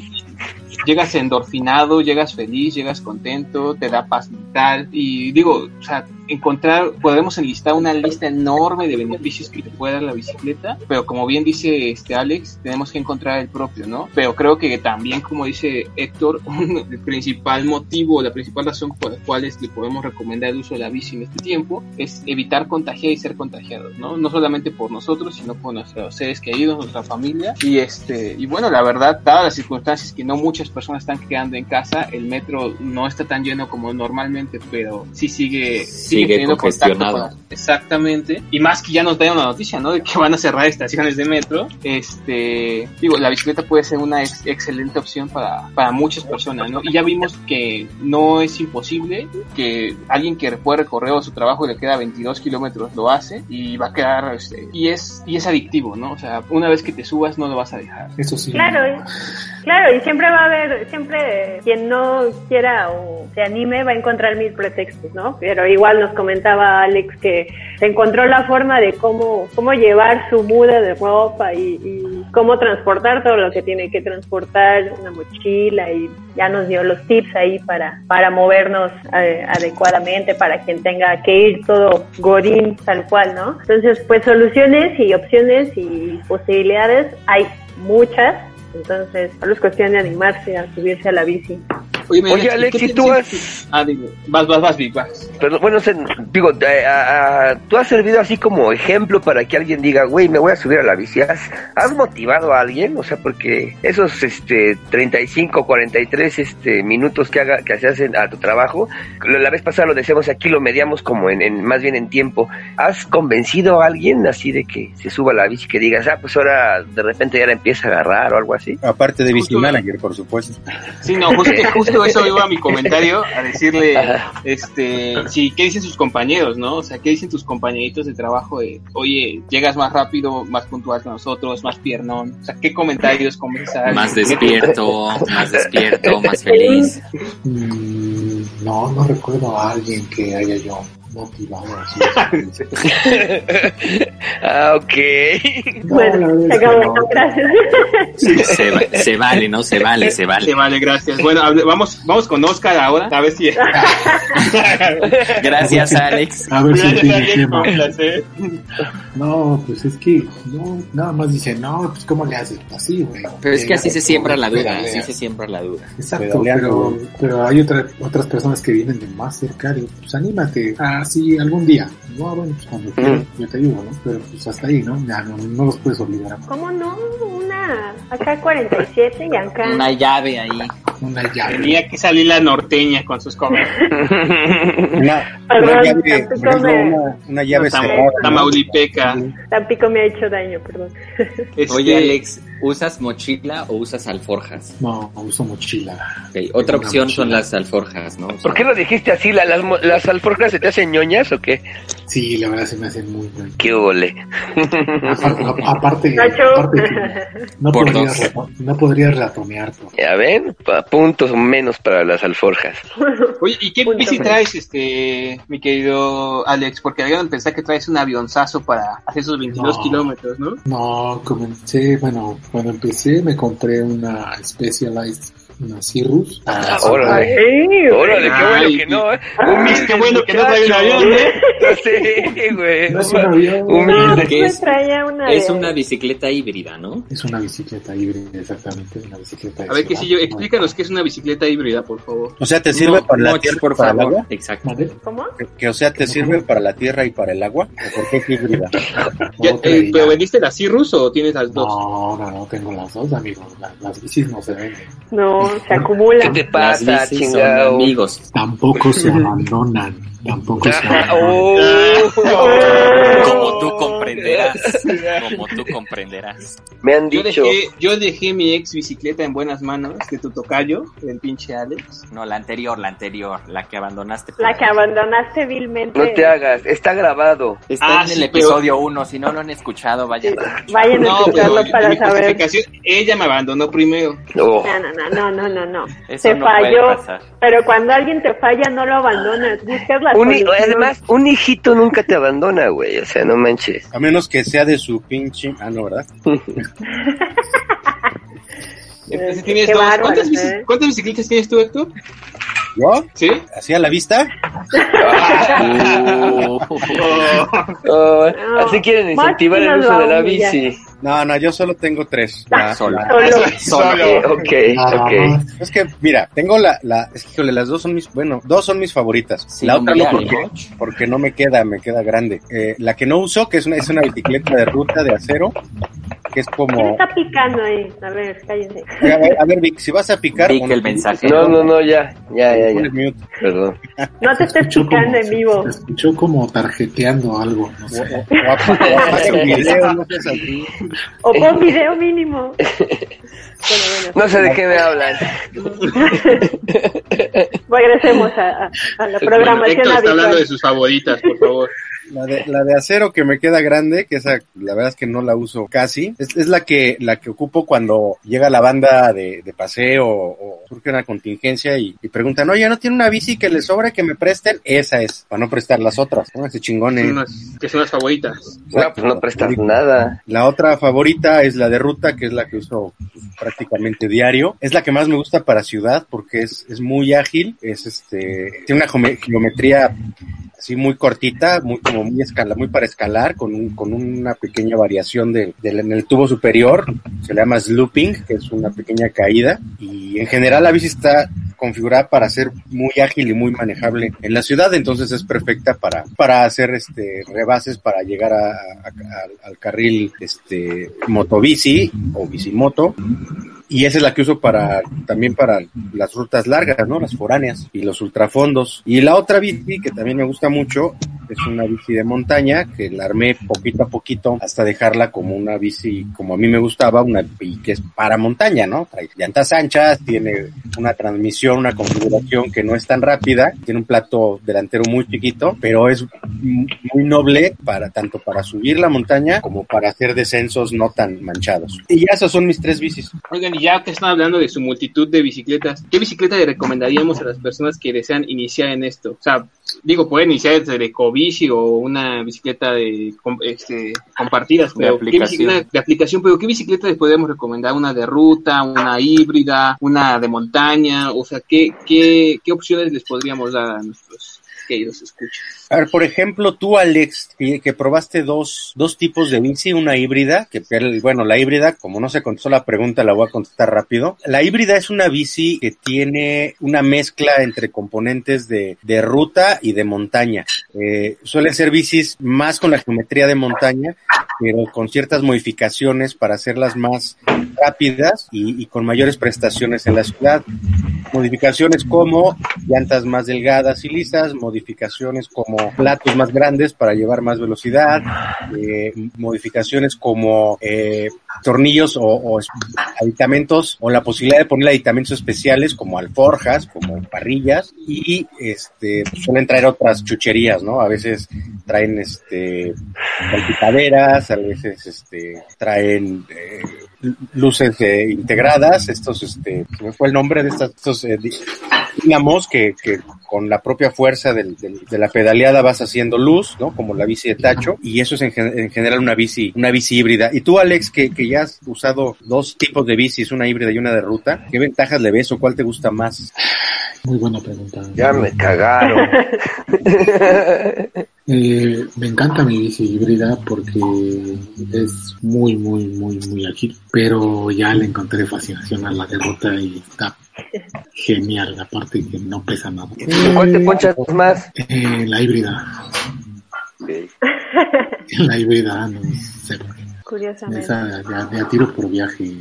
llegas endorfinado, llegas feliz, llegas contento, te da paz mental. Y digo, o sea, encontrar, podremos enlistar una lista enorme de beneficios que te puede dar la bicicleta, pero como bien dice este Alex, tenemos que encontrar el propio, ¿no? Pero creo que también, como dice Héctor, el principal motivo, la principal razón por la cual le podemos recomendar el uso de la bici en este tiempo es evitar contagiar y ser contagiados, ¿no? No solamente por nosotros, sino por nuestros seres queridos, nuestra familia. Y este, y bueno, la verdad, dadas las circunstancias que no muchas personas están quedando en casa, el metro no está tan lleno como normalmente, pero sí sigue, Sigue congestionado. con- Exactamente. Y más que ya nos da una noticia, ¿no? De que van a cerrar estaciones de metro. Este, digo, la bicicleta puede ser una ex- excelente opción para, para muchas personas, ¿no? Y ya vimos que no es imposible que alguien que puede recorrer a su trabajo y le queda 22 kilómetros lo hace y va a quedar, este, y es, y es adictivo, ¿no? O sea, una vez que te subas no lo vas a dejar. Eso sí. Claro, claro, y siempre va a haber, siempre quien no quiera o se anime va a encontrar mil pretextos, ¿no? Pero igual nos comentaba Alex que encontró la forma de cómo, cómo llevar su muda de ropa y, y cómo transportar todo lo que tiene que transportar, una mochila y ya nos dio los tips ahí para, para movernos eh, adecuadamente, para quien tenga que ir todo godín tal cual, ¿no? Entonces, pues soluciones y opciones y posibilidades hay muchas, entonces solo es cuestión de animarse a subirse a la bici. Oye, Oye, Alex, ¿qué ¿y tú has- Ah, digo, vas, vas, vas, Vic, vas. Pero bueno, se- digo, eh, a- a- tú has servido así como ejemplo para que alguien diga, güey, me voy a subir a la bici. ¿Has, has motivado a alguien? O sea, porque esos este 35, 43 este minutos que haga que se hacen a tu trabajo, la vez pasada lo decíamos aquí, lo mediamos como en, en- más bien en tiempo. ¿Has convencido a alguien así de que se suba a la bici que digas, ah, pues ahora de repente ya la empieza a agarrar o algo así? Aparte de Bici Manager, por supuesto. Sí, no, justo, justo eso iba a mi comentario, a decirle, este, sí, ¿qué dicen sus compañeros, no? O sea, ¿qué dicen tus compañeritos de trabajo de, oye, llegas más rápido, más puntual que nosotros, más piernón? O sea, ¿qué comentarios comienzas? Más despierto, más despierto, más feliz. Mm, no, no recuerdo a alguien que haya yo motivado así. ah, ok. No, bueno, se acabó, no. gracias. Se, va- se vale, ¿no? Se vale, se vale. Sí, vale, gracias. Bueno, hable- vamos, vamos con Oscar ahora, a ver si... Gracias, Alex. A ver si Gracias, tiene Alex, tema. No, pues es que no, nada más dice, no, pues ¿cómo le haces? Así, güey. Pero es que así se siembra la duda, así se siembra la duda. Exacto, pero, pero hay otra, otras personas que vienen de más cerca, digo, pues anímate, así algún día. No, bueno, pues cuando quieras, yo te ayudo, ¿no? Pero pues hasta ahí, ¿no? Ya no, no los puedes obligar a ¿Cómo no? Una, acá 47 y acá. Una llave ahí. una llave. Tenía que salir la norteña con sus covers. Una, una llave, una, una llave Tam- cerrada. ¿no? Tamaulipeca. Tampico me ha hecho daño, perdón. Este, Oye, Alex, ¿usas mochila o usas alforjas? No, uso mochila. Otra opción son las alforjas, ¿no? O sea, ¿Por qué lo dijiste así? ¿La- ¿Las, alforjas se te hacen ñoñas o qué? Sí, la verdad se me hacen muy bien. ¿Qué ole? Aparte, aparte, no, Por podrías, dos. rato- no podrías ratonear. Ya ven, Pa- puntos menos para las alforjas. Oye, ¿y qué Punto bici menos. traes, este, mi querido Alex? Porque habían pensado que traes un avionzazo para hacer esos 22 No. kilómetros, ¿no? No, comencé, bueno, cuando empecé me compré una Specialized Cirrus. Ah, órale. Ay, Órale, qué bueno Ay, que no, ¿eh? Ay, Humilde qué bueno que no trae un avión, ¿eh? Sí, güey. No es un avión. Humilde. ¿Qué pues es? traía una Es una bicicleta híbrida, ¿no? Es una bicicleta híbrida, exactamente. Es una bicicleta de A ver, que si yo, explícanos qué es una bicicleta híbrida, por favor. O sea, te sirve No, para la tierra y por para el favor. agua. Exacto. ¿Vale? ¿Cómo? Que, que, o sea, te sirve para la tierra y para el agua. ¿O por qué es híbrida? Ya, eh, ¿Pero vendiste la Cirrus o tienes las dos? No, no, no, tengo las dos, amigos. La- las bicis no se venden. No, se ¿Qué acumulan. te Las pasa, chingado? amigos. Tampoco se abandonan. Tampoco se abandonan. oh. Como tú comprenderás. Como tú comprenderás. Me han Yo dicho. dejé, yo dejé mi ex bicicleta en buenas manos de tu tocayo, el pinche Alex. No, la anterior, la anterior, la que abandonaste. La que abandonaste vilmente. No te hagas, está grabado. Está Ah, en sí, el episodio 1, si no lo han escuchado, vayan. Vayan a No, escucharlo pero para mi saber. justificación, ella me abandonó primero. Oh. No, no, no, no, no, no, no. Eso Te no puede falló. pasar. Pero cuando alguien te falla, no lo abandonas. Buscas la Un además, un hijito nunca te abandona, güey. O sea, no manches. A menos que sea de su pinche... Ah, no, ¿verdad? Entonces tienes qué dos. bárbaro, ¿Cuántas, bici- ¿eh? ¿Cuántas bicicletas tienes tú, Héctor? ¿Yo? ¿Sí? ¿Así a la vista? Oh, No. así quieren incentivar el uso de la bici. No, no, yo solo tengo tres. La- Solo. la- Solo. Solo. Ok, Nada ok. es que, mira, tengo la, la, es que, híjole, las dos son mis, bueno, dos son mis favoritas. Sí, la otra no porque, ¿no? porque no me queda, me queda grande. Eh, la que no uso, que es una, es una bicicleta de ruta de acero, que es ¿Quién como, está picando ahí? A ver, cállense. a ver, a ver, Vic, si vas a picar, Vic, el mensaje. No, no, no, ya, ya, ya, ya. mute. Perdón. No te estés picando como- en vivo. Se escuchó como tarjeteando algo. No sé. O o el video, no. O pon video mínimo. Bueno, bueno. No sé de qué me hablan. Regresemos a, a- a la Bueno, programación Héctor está hablando de sus favoritas, por favor. La de, la de acero que me queda grande, que esa la verdad es que no la uso casi, es, es la que la que ocupo cuando llega la banda de, de paseo o, o surge una contingencia y, y preguntan, oye, ¿no tiene una bici que le sobre que me presten? Esa es, para no prestar las otras, ¿no? Ese chingón que son las favoritas. No, pues no prestas nada. La otra favorita es la de ruta, que es la que uso pues, prácticamente diario. Es la que más me gusta para ciudad porque es, es muy ágil, es este, tiene una geome- geometría así muy cortita, muy como muy escala, muy para escalar, con un, con una pequeña variación de, del- en el tubo superior, se le llama slooping, que es una pequeña caída, y en general la bici está configurada para ser muy ágil y muy manejable en la ciudad, entonces es perfecta para, para hacer este rebases para llegar a- a- al carril este motobici o bicimoto y esa es la que uso para también para las rutas largas, ¿no? Las foráneas y los ultrafondos. Y la otra bici que también me gusta mucho es una bici de montaña que la armé poquito a poquito hasta dejarla como una bici como a mí me gustaba, una y que es para montaña, ¿no? Trae llantas anchas, tiene una transmisión, una configuración que no es tan rápida, tiene un plato delantero muy chiquito, pero es muy noble para tanto para subir la montaña como para hacer descensos no tan manchados. Y ya esas son mis tres bicis. Oigan, ya que están hablando de su multitud de bicicletas, ¿qué bicicleta le recomendaríamos a las personas que desean iniciar en esto? O sea, digo, pueden iniciar desde Ecobici o una bicicleta de este, compartidas, De pero ¿qué aplicación. bicicleta de aplicación? Pero ¿qué bicicleta les podemos recomendar? ¿Una de ruta, una híbrida, una de montaña? O sea, ¿qué, qué, qué opciones les podríamos dar a nuestros queridos escuchas? A ver, por ejemplo, tú, Alex, que, probaste dos, dos tipos de bici, una híbrida, que, bueno, la híbrida, como no se contestó la pregunta, la voy a contestar rápido. La híbrida es una bici que tiene una mezcla entre componentes de, de ruta y de montaña. Eh, suelen ser bicis más con la geometría de montaña, pero con ciertas modificaciones para hacerlas más rápidas y, y con mayores prestaciones en la ciudad. Modificaciones como llantas más delgadas y lisas, modificaciones como platos más grandes para llevar más velocidad, eh, modificaciones como eh, tornillos o, aditamentos o la posibilidad de poner aditamentos especiales como alforjas, como parrillas y este suelen traer otras chucherías, ¿no? A veces traen este a veces este traen eh, luces eh, integradas, estos este fue el nombre de estas, estos eh, que con la propia fuerza del- del- de la pedaleada vas haciendo luz, ¿no? Como la bici de tacho, y eso es en, gen- en general una bici, una bici híbrida. Y tú, Alex, que, que ya has usado dos tipos de bicis, una híbrida y una de ruta, ¿qué ventajas le ves o cuál te gusta más? Muy buena pregunta. Ya me cagaron. Eh, me encanta mi bici híbrida porque es muy, muy, muy, muy ágil. Pero ya le encontré fascinación a la derrota y está genial. Aparte que no pesa nada. ¿Cuál te ponchas más? Eh, la híbrida. La híbrida, no sé. Curiosamente. Esa ya, ya tiro por viaje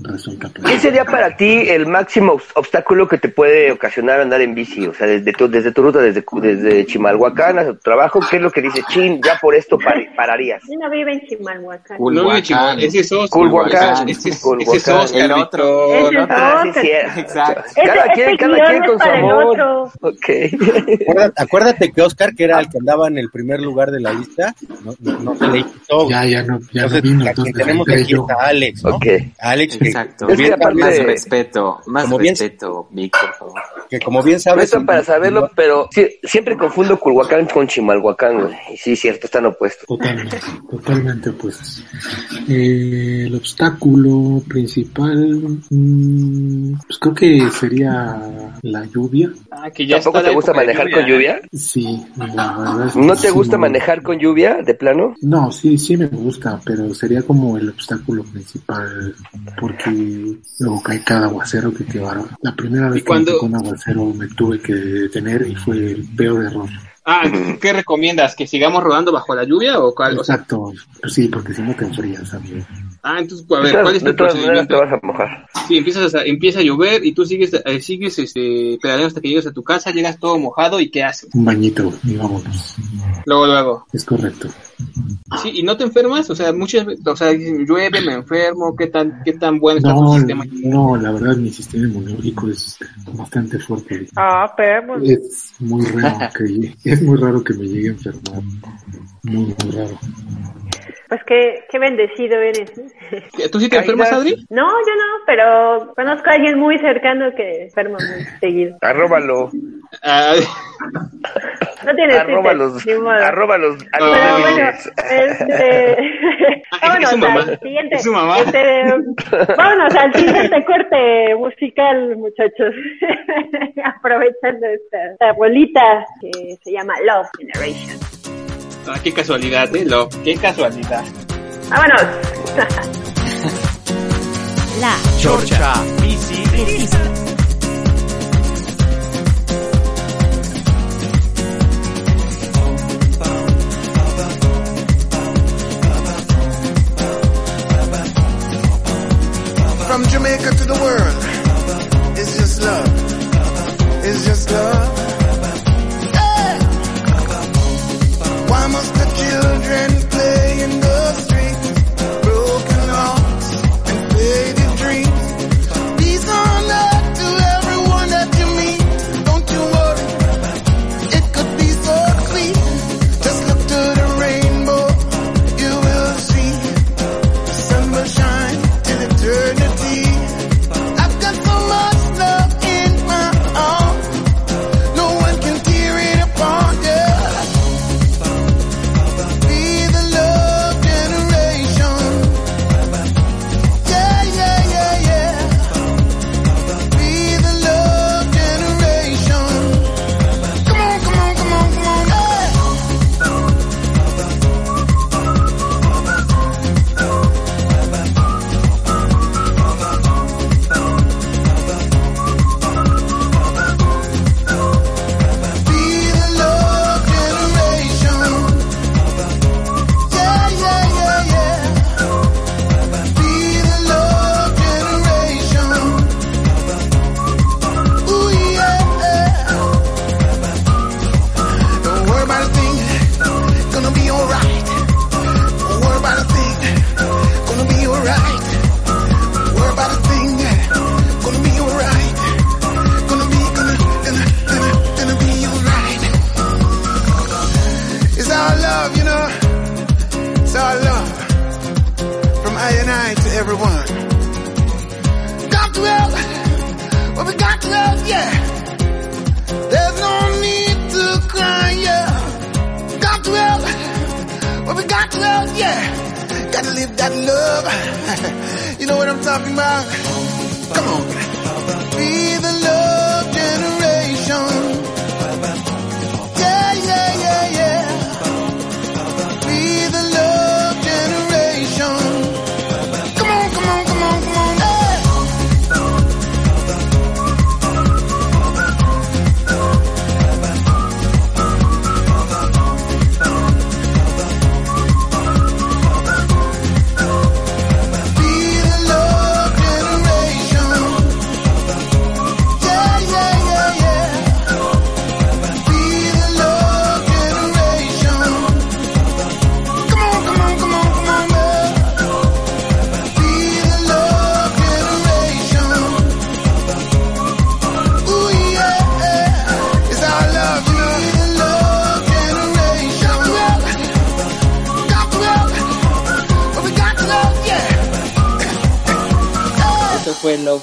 resulta. pues. ¿Qué sería para ti el máximo obs- obstáculo que te puede ocasionar andar en bici? O sea, desde tu, desde tu ruta, desde, desde Chimalhuacán hasta tu trabajo, ¿qué es lo que dice Chin? Ya por esto par- pararías. Yo no vive en Chimalhuacán. Chico, ese es Oscar. Culhuacán. Ese es, Culhuacán. Oscar, El otro. Es Víctor. Ah, sí. Cada quien, cada quien con su el amor. Ok. Acuérdate, acuérdate que Oscar, que era el que andaba en el primer lugar de la lista, no, no, no se le quitó. Ya, ya no, ya Entonces, no vino. Entonces, tenemos aquí está Alex, ¿no? Ok. Alex, que, Exacto. como Es que bien aparte- Más respeto, más Como bien- respeto, Vic, por favor. que como bien sabes, está para saberlo, pero sí- siempre confundo Culhuacán con Chimalhuacán, güey. Y sí, cierto, están opuestos. Totalmente, totalmente opuestos. Eh, el obstáculo principal, mm, pues creo que sería la lluvia. Ah, que ya ¿Tampoco está te gusta manejar con lluvia? Sí, la verdad es que ¿No te sí gusta manejar con lluvia, de plano? No, sí, sí me gusta, pero sería como el obstáculo principal, porque luego cae cada aguacero que te va. La primera vez que cuando- tocó un aguacero me tuve que detener y fue el peor error. Ah, ¿qué recomiendas? ¿Que sigamos rodando bajo la lluvia o cuál? O sea, Exacto, pues sí, porque si no te enfrías, amigo. Ah, entonces, a ver, ¿cuál es tu maneras te procedimiento? vas a mojar. Sí, empiezas a, empieza a llover y tú sigues, eh, sigues este, pedaleando hasta que llegas a tu casa, llegas todo mojado y ¿qué haces? Un bañito y vámonos. Luego, luego. Es correcto. Sí, y no te enfermas, o sea, muchas veces, o sea, dicen, llueve, me enfermo, ¿qué tan, qué tan bueno está tu No, sistema? no, la verdad mi sistema inmunológico es bastante fuerte. Ah, pero pues, Es muy raro que es muy raro que me llegue a enfermar. Muy, muy raro. Pues qué, qué bendecido eres. ¿Tú sí te enfermas. Adri? No, yo no, pero conozco a alguien muy cercano que enferma muy seguido. Arróbalo. Ah, No tiene Arroba Twitter, los, ni modo. arroba los, a los Pero bueno, este... Es su vámonos mamá. al siguiente. Es su mamá. este, vámonos al siguiente corte musical, muchachos. Aprovechando esta, esta bolita que se llama Love Generation. Ah, qué casualidad, ¿eh? Lo, qué casualidad. Vámonos. La Chorcha Biciclista.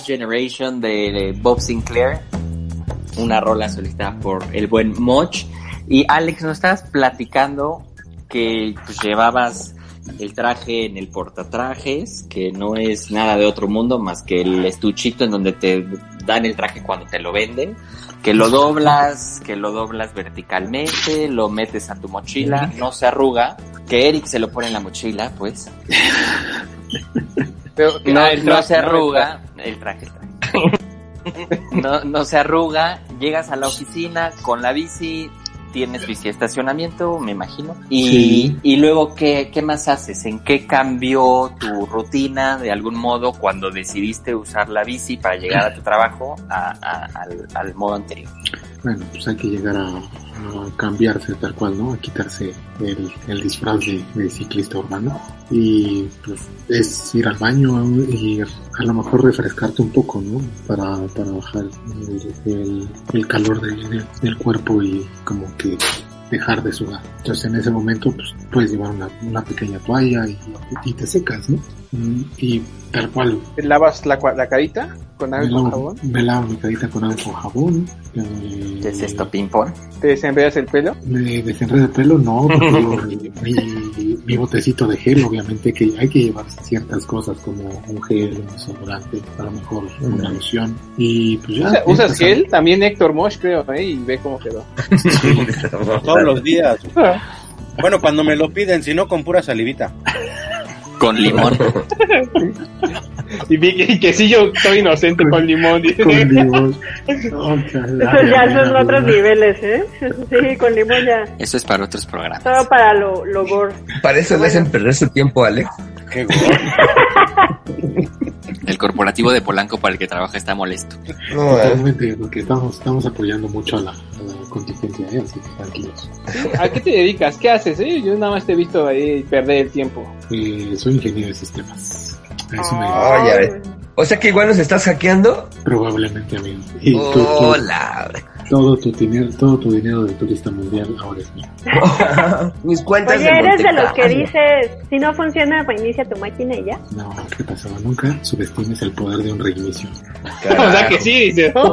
Generation de Bob Sinclair, una rola solicitada por el buen Moch. Y Alex, nos estabas platicando que pues, llevabas el traje en el portatrajes, que no es nada de otro mundo más que el estuchito en donde te dan el traje cuando te lo venden, que lo doblas, que lo doblas verticalmente, lo metes a tu mochila, no se arruga, que Eric se lo pone en la mochila, pues. Pero No, ah, el no traje, se ¿no? arruga el traje. el traje. No, no se arruga, llegas a la oficina con la bici, tienes bici de estacionamiento, me imagino. Y, Sí. y luego, ¿qué, ¿qué más haces? ¿En qué cambió tu rutina de algún modo cuando decidiste usar la bici para llegar a tu trabajo a- a- al, al modo anterior? Bueno, pues hay que llegar a, a cambiarse tal cual, ¿no? A quitarse el, el disfraz de, de ciclista urbano. Y pues es ir al baño y a lo mejor refrescarte un poco, ¿no? Para, para bajar el, el- calor del- del- del cuerpo y como que dejar de sudar. Entonces en ese momento pues puedes llevar una, una pequeña toalla y, y te secas, ¿no? Mm, Y tal cual ¿Te lavas la, la carita con agua y con jabón? me lavo mi carita con agua con jabón. eh, ¿Qué es esto, ping-pong? ¿Te desenredas el pelo? Me desenredo el pelo, no, porque mi, mi, mi botecito de gel, obviamente que hay que llevar ciertas cosas como un gel, un desodorante, a lo mejor una loción. Y pues ya. Usa- ¿Usas gel? También Héctor Mosh, creo, ¿eh? Y ve cómo quedó. Todos los días. Bueno, cuando me lo piden, si no, con pura salivita. Con limón. Y vi que, que sí, yo soy inocente con limón. dice. Con limón. Oh, Eso ya son otros niveles, ¿eh? Sí, con limón ya. Eso es para otros programas. Todo para lo, lo gore. Para eso le hacen perder su tiempo, Alex. Qué gordo. El corporativo de Polanco para el que trabaja está molesto. No, eh. Totalmente, porque estamos, estamos apoyando mucho a la, a la contingencia, ¿eh? así que tranquilos. ¿A qué te dedicas? ¿Qué haces? eh? Yo nada más te he visto ahí perder el tiempo. Eh, soy ingeniero de sistemas. A eso me Oh, ya ves. O sea que igual nos estás hackeando. Probablemente, amigo. Y tú- tú- Hola. Todo, tu dinero, todo tu dinero de turista mundial ahora es mío. Mis cuentas Oye, de eres de los que dices, si no funciona, reinicia tu máquina y ya. No, ¿qué pasó? Nunca subestimes el poder de un reinicio. O sea que sí, dice, ¿no?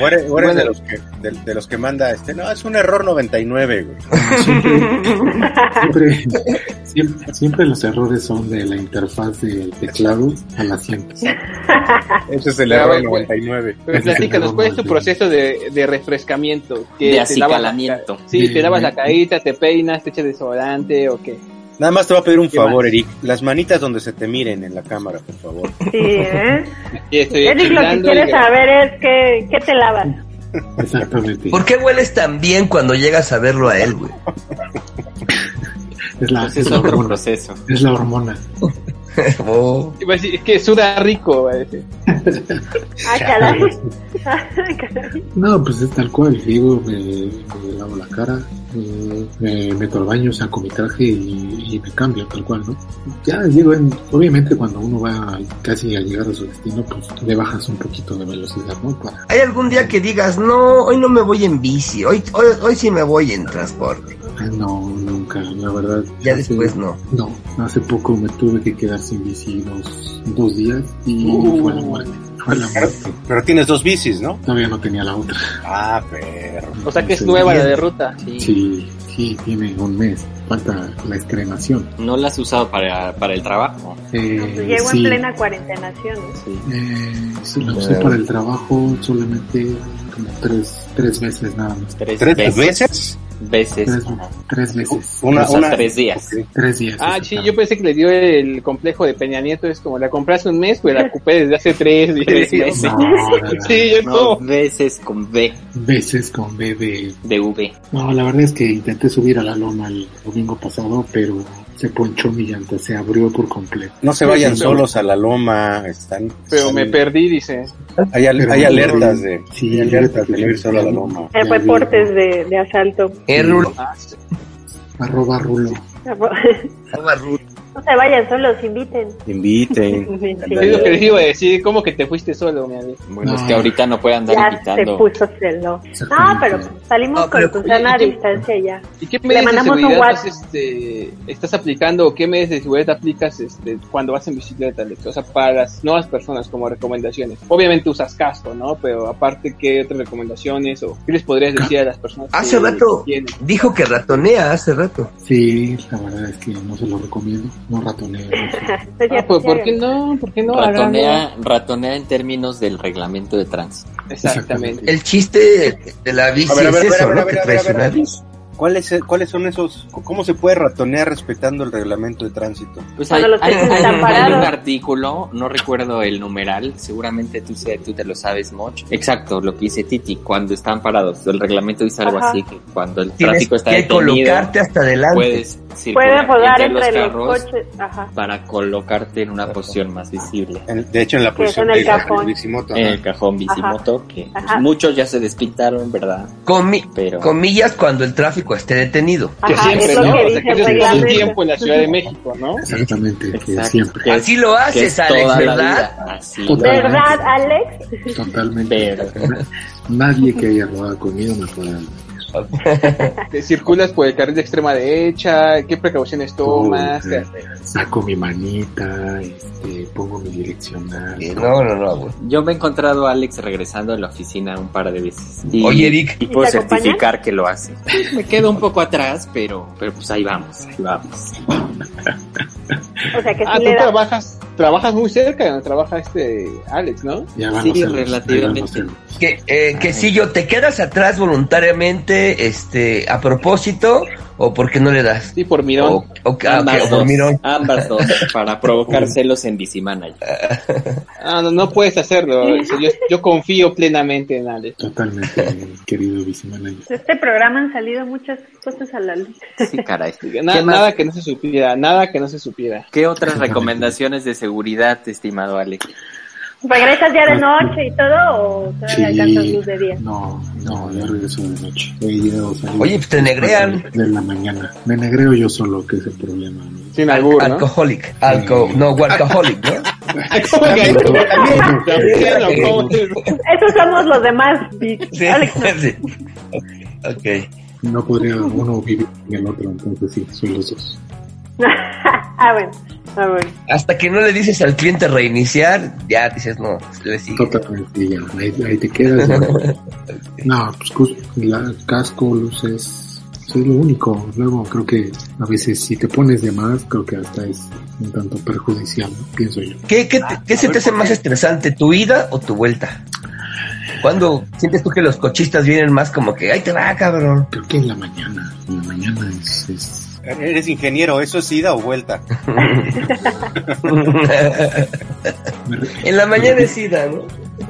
O eres, o eres Bueno. de, los que, de, de los que manda este. No, es un error 99, güey. Siempre, siempre, siempre los errores son de la interfaz del teclado al asiento. Ese es el error güey, güey. 99. Pero platícanos, ¿cuál es tu proceso de, de refrescamiento? ¿Que De te acicalamiento. ca- Sí, te lavas la carita, te peinas, te echas desodorante o qué. Nada más te voy a pedir un ¿Qué favor, más? Eric. Las manitas donde se te miren en la cámara, por favor. Sí, ¿eh? Estoy Eric, lo que quieres saber es qué, qué te lavas. Exactamente. ¿Por qué hueles tan bien cuando llegas a verlo a él, güey? Es la, es es la otro hormona. Es la hormona. Oh. Es que suda rico, va a decir. Ah, caray. No, pues es tal cual. Llego, me, me lavo la cara, me meto al baño, saco mi traje y, y me cambio tal cual, ¿no? Ya llego en, obviamente cuando uno va casi a llegar a su destino, pues le bajas un poquito de velocidad, ¿no? Para, ¿Hay algún día que digas, no, hoy no me voy en bici, hoy, hoy, hoy sí me voy en transporte? No, nunca, la verdad. Ya hace- después no. No, hace poco me tuve que quedar sin bici dos, dos días y Uh. fue la muerte. Fue la Pero, muerte. pero tienes dos bicis, ¿no? Todavía no tenía la otra. Ah, perro. O sea que es Sí. nueva la de ruta. Sí, sí, tiene un mes. Falta la estrenación. No la has usado para, para el trabajo. Eh, Pues llegó sí, en plena cuarentenación. ¿no? Sí. eh, sí, la usé para el trabajo solamente como tres, tres veces nada más. Tres, ¿Tres veces. veces? Veces. Tres, tres veces. Una, O sea, una... tres días. Tres días. Ah, sí, yo pensé que le dio el complejo de Peña Nieto. Es como la compraste un mes, pues la ocupé desde hace tres Tres días. meses. No, Sí, yo No, no. veces con B veces con B de... de V. No, la verdad es que intenté subir a la loma el domingo pasado, pero se ponchó mi llanta, se abrió por completo. No se vayan Sí, solos a la loma, están... Pero me perdí, dice. Hay, al- hay alertas de... Sí, hay alertas de no ir solo a la loma. Eh, reportes de, de asalto. Eh, Rulo, Ah, sí. Arroba rulo. No se vayan solos, inviten. Inviten. Es lo que les iba a decir. ¿Cómo que te fuiste solo, mi amigo? Bueno, No. es que ahorita no puede andar Ya se invitando. puso celo. No, Exactamente. pero salimos No, pero- con tu sana ¿y qué- distancia ya. ¿Y qué Le medidas de mandamos un seguridad WhatsApp. estás, este, estás aplicando o qué medidas de seguridad aplicas este, cuando vas en bicicleta, Alex? O sea, para las nuevas personas como recomendaciones. Obviamente usas casco, ¿no? Pero aparte, ¿qué otras recomendaciones o qué les podrías decir a las personas que hace rato tienen? dijo que ratonea, hace rato. Sí, la verdad es que no se lo recomiendo. No. Pues ya, Ah, pues, ¿por qué no? ¿Por qué no? Ratonea, ratonea en términos del reglamento de tránsito. Exactamente. El chiste de la bici A ver, a ver, es eso, a ver, ¿no? Que traes una bici. ¿Cuáles, ¿Cuáles son esos? ¿Cómo se puede ratonear respetando el reglamento de tránsito? Pues hay, hay- hay- hay un artículo, no recuerdo el numeral, seguramente tú, tú te lo sabes, Moch. Exacto, lo que dice Titi, cuando están parados. El reglamento dice algo Ajá. así, que cuando el Tienes tráfico está que detenido, colocarte hasta adelante. puedes Puede circular rodar entre los entre los carros coches. Ajá. para colocarte en una posición más visible. En- de hecho, en la posición en el de la cajón. bicimoto. En ajá. el cajón bicimoto, que pues, Ajá. muchos ya se despintaron, ¿verdad? Comi- Pero Comillas cuando el tráfico esté detenido. Que Ajá, siempre, es lo ¿no? que O sea, que el eso es todo el reglamento. tiempo en la Ciudad de México, ¿no? Exactamente, que Exacto. siempre. Que es- Así lo que haces, es Alex, toda la ¿verdad? vida. Así. ¿Verdad, Alex? Totalmente. Pero- Nadie que haya rodado conmigo me podrá Te circulas por el carril de extrema derecha, qué precauciones tomas. Uy, Saco mi manita, este, pongo mi direccional. Eh, No, no, no, güey. Yo me he encontrado a Alex regresando a la oficina un par de veces. Y, Oye, Eric. Y puedo certificar que lo hace. Me quedo un poco atrás, pero, pero pues ahí vamos, ahí vamos. O sea que Ah, sí tú trabajas, trabajas muy cerca de donde trabaja este Alex, ¿no? Ya Sí, relativamente. Que, eh, que si yo te quedas atrás voluntariamente, este, a propósito, o porque no le das. Sí, por mirón. O, o, ah, Ambas o por dos, mirón. ambas dos, para provocar celos en Bicimanager. Ah, no, no puedes hacerlo. Yo, yo confío plenamente en Alex. Totalmente, querido vicemanager. De este programa han salido muchas cosas a la luz. Sí, caray. Na- ¿Qué, nada que no se supiera, nada que no se supiera. ¿Qué otras recomendaciones de seguridad, estimado Alex? ¿Regresas ya de noche y todo o todavía alcanzas luz de día? no, no, ya regreso de noche. He ido salir Oye, pues te negrean. De la mañana. Me negreo yo solo, que es el problema. ¿no? Sin albur, ¿no? Alcoholic. Alco, no, alcoholic, ¿no? ¿Cómo que- no, También, ¿no? ¿Cómo? Esos somos los demás. Sí, Alex, no. sí. Ok. No podría uno vivir en el otro, entonces sí, soy los dos. ah, bueno. Ah. Hasta que no le dices al cliente reiniciar, ya dices, no, le sigue. Totalmente, ya, ahí, ahí te quedas. ¿no? No, pues la, casco, luces, eso es lo único. Luego creo que a veces si te pones de más, creo que hasta es un tanto perjudicial, ¿no? pienso yo. ¿Qué, qué, te- qué se te hace más estresante, tu ida o tu vuelta? ¿Cuándo sientes tú que los cochistas vienen más como que, ahí te va, cabrón? Creo que en la mañana, en la mañana es... es Eres ingeniero, ¿eso es ida o vuelta? en la mañana es ida, ¿no?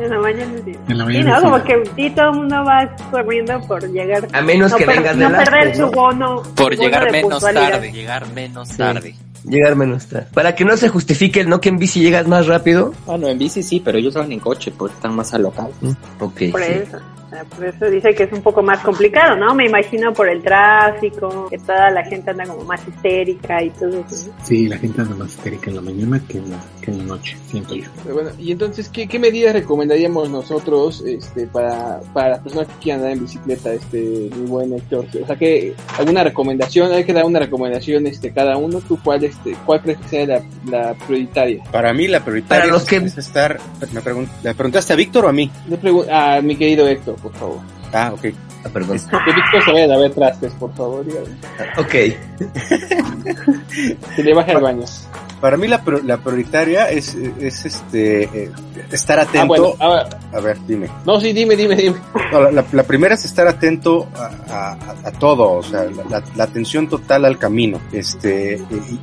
En la mañana. En la Sí, mañana ¿no? Como que sí, todo el mundo va corriendo por llegar. A menos no que per- vengas No del perder bono. Por su bono llegar de menos tarde. Llegar menos tarde. Llegar menos tarde. Para que no se justifique el no que en bici llegas más rápido. Bueno, en bici sí, pero ellos van en coche, pues están más alocados. Ok. Por sí. eso. Por eso dice que es un poco más complicado, ¿no? Me imagino por el tráfico, que toda la gente anda como más histérica y todo eso. ¿no? Sí, la gente anda más histérica en la mañana que en la, que en la noche, siento yo. Pero bueno, y entonces, ¿qué, qué medidas recomendaríamos nosotros este, para, para las personas que quieran andar en bicicleta, este, mi buen Héctor? O sea, que alguna recomendación, hay que dar una recomendación este, cada uno, ¿tú cuál, este, cuál crees que sea la, la prioritaria? Para mí la prioritaria Para los es, que- es estar... Me pregun- ¿Le preguntaste a Víctor o a mí? Le a mi querido Héctor, por favor. Ah, ok. Ah, perdón. Que Víctor se vaya a ver trastes, por favor, dígame. Ok. Que le baje al baño. Para mí la, la prioritaria es, es este eh, estar atento. Ah, bueno, A ver, dime. no, sí, dime, dime, dime. No, la, la- la primera es estar atento a, a- a todo, o sea, la, atención total al camino, este,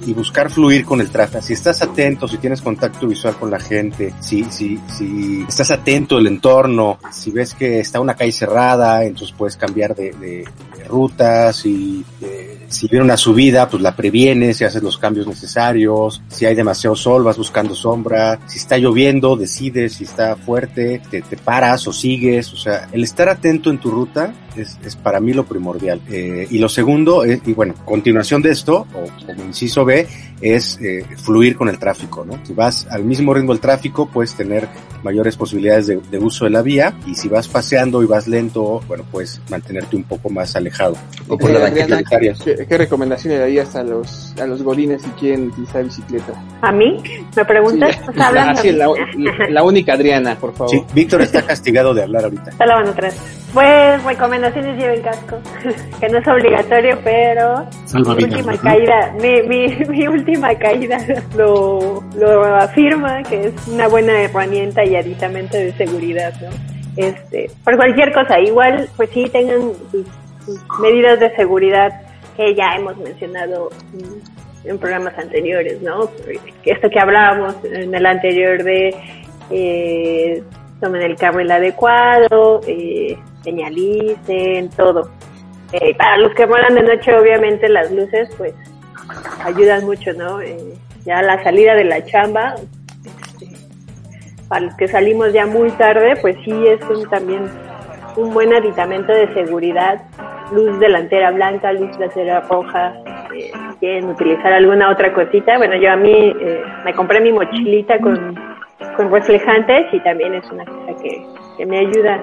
y, y buscar fluir con el tráfico. Si estás atento, si tienes contacto visual con la gente, si, si, si estás atento al entorno, si ves que está una calle cerrada, entonces puedes cambiar de, de- de rutas y eh, si viene una subida, pues la previenes y haces los cambios necesarios. Si hay demasiado sol, vas buscando sombra. Si está lloviendo, decides si está fuerte, te, te paras o sigues. O sea, el estar atento en tu ruta es, es para mí lo primordial. Eh, y lo segundo, es, y bueno, continuación de esto, o como inciso B, es eh, fluir con el tráfico, ¿no? Si vas al mismo ritmo del tráfico, puedes tener mayores posibilidades de, de uso de la vía y si vas paseando y vas lento, bueno, puedes mantenerte un poco más alejado. O por la Eh, banqueta. ¿Qué, recomendación le darías a los, a los godines si quieren utilizar bicicleta? ¿A mí? ¿Me preguntas? Sí, hablando ah, sí, a la, la única Adriana, por favor. Sí, Víctor está castigado de hablar ahorita. Está lavando atrás. Pues recomendaciones lleven casco, que no es obligatorio, pero Salva mi última caída, mi, mi, mi última caída lo, lo afirma que es una buena herramienta y aditamento de seguridad, ¿no? Este, por cualquier cosa, igual, pues sí tengan sus, sus medidas de seguridad ya hemos mencionado mm, en programas anteriores, ¿no? Esto que hablábamos en el anterior de eh, tomen el carril adecuado, eh, señalicen, todo. Eh, para los que vuelan de noche, obviamente las luces, pues, ayudan mucho, ¿no? Eh, ya la salida de la chamba, este, para los que salimos ya muy tarde, pues sí es un, también un buen aditamento de seguridad. Luz delantera blanca, luz trasera roja. eh, quieren utilizar alguna otra cosita, bueno, yo a mí eh, me compré mi mochilita con, con reflejantes y también es una cosa que, que me ayuda.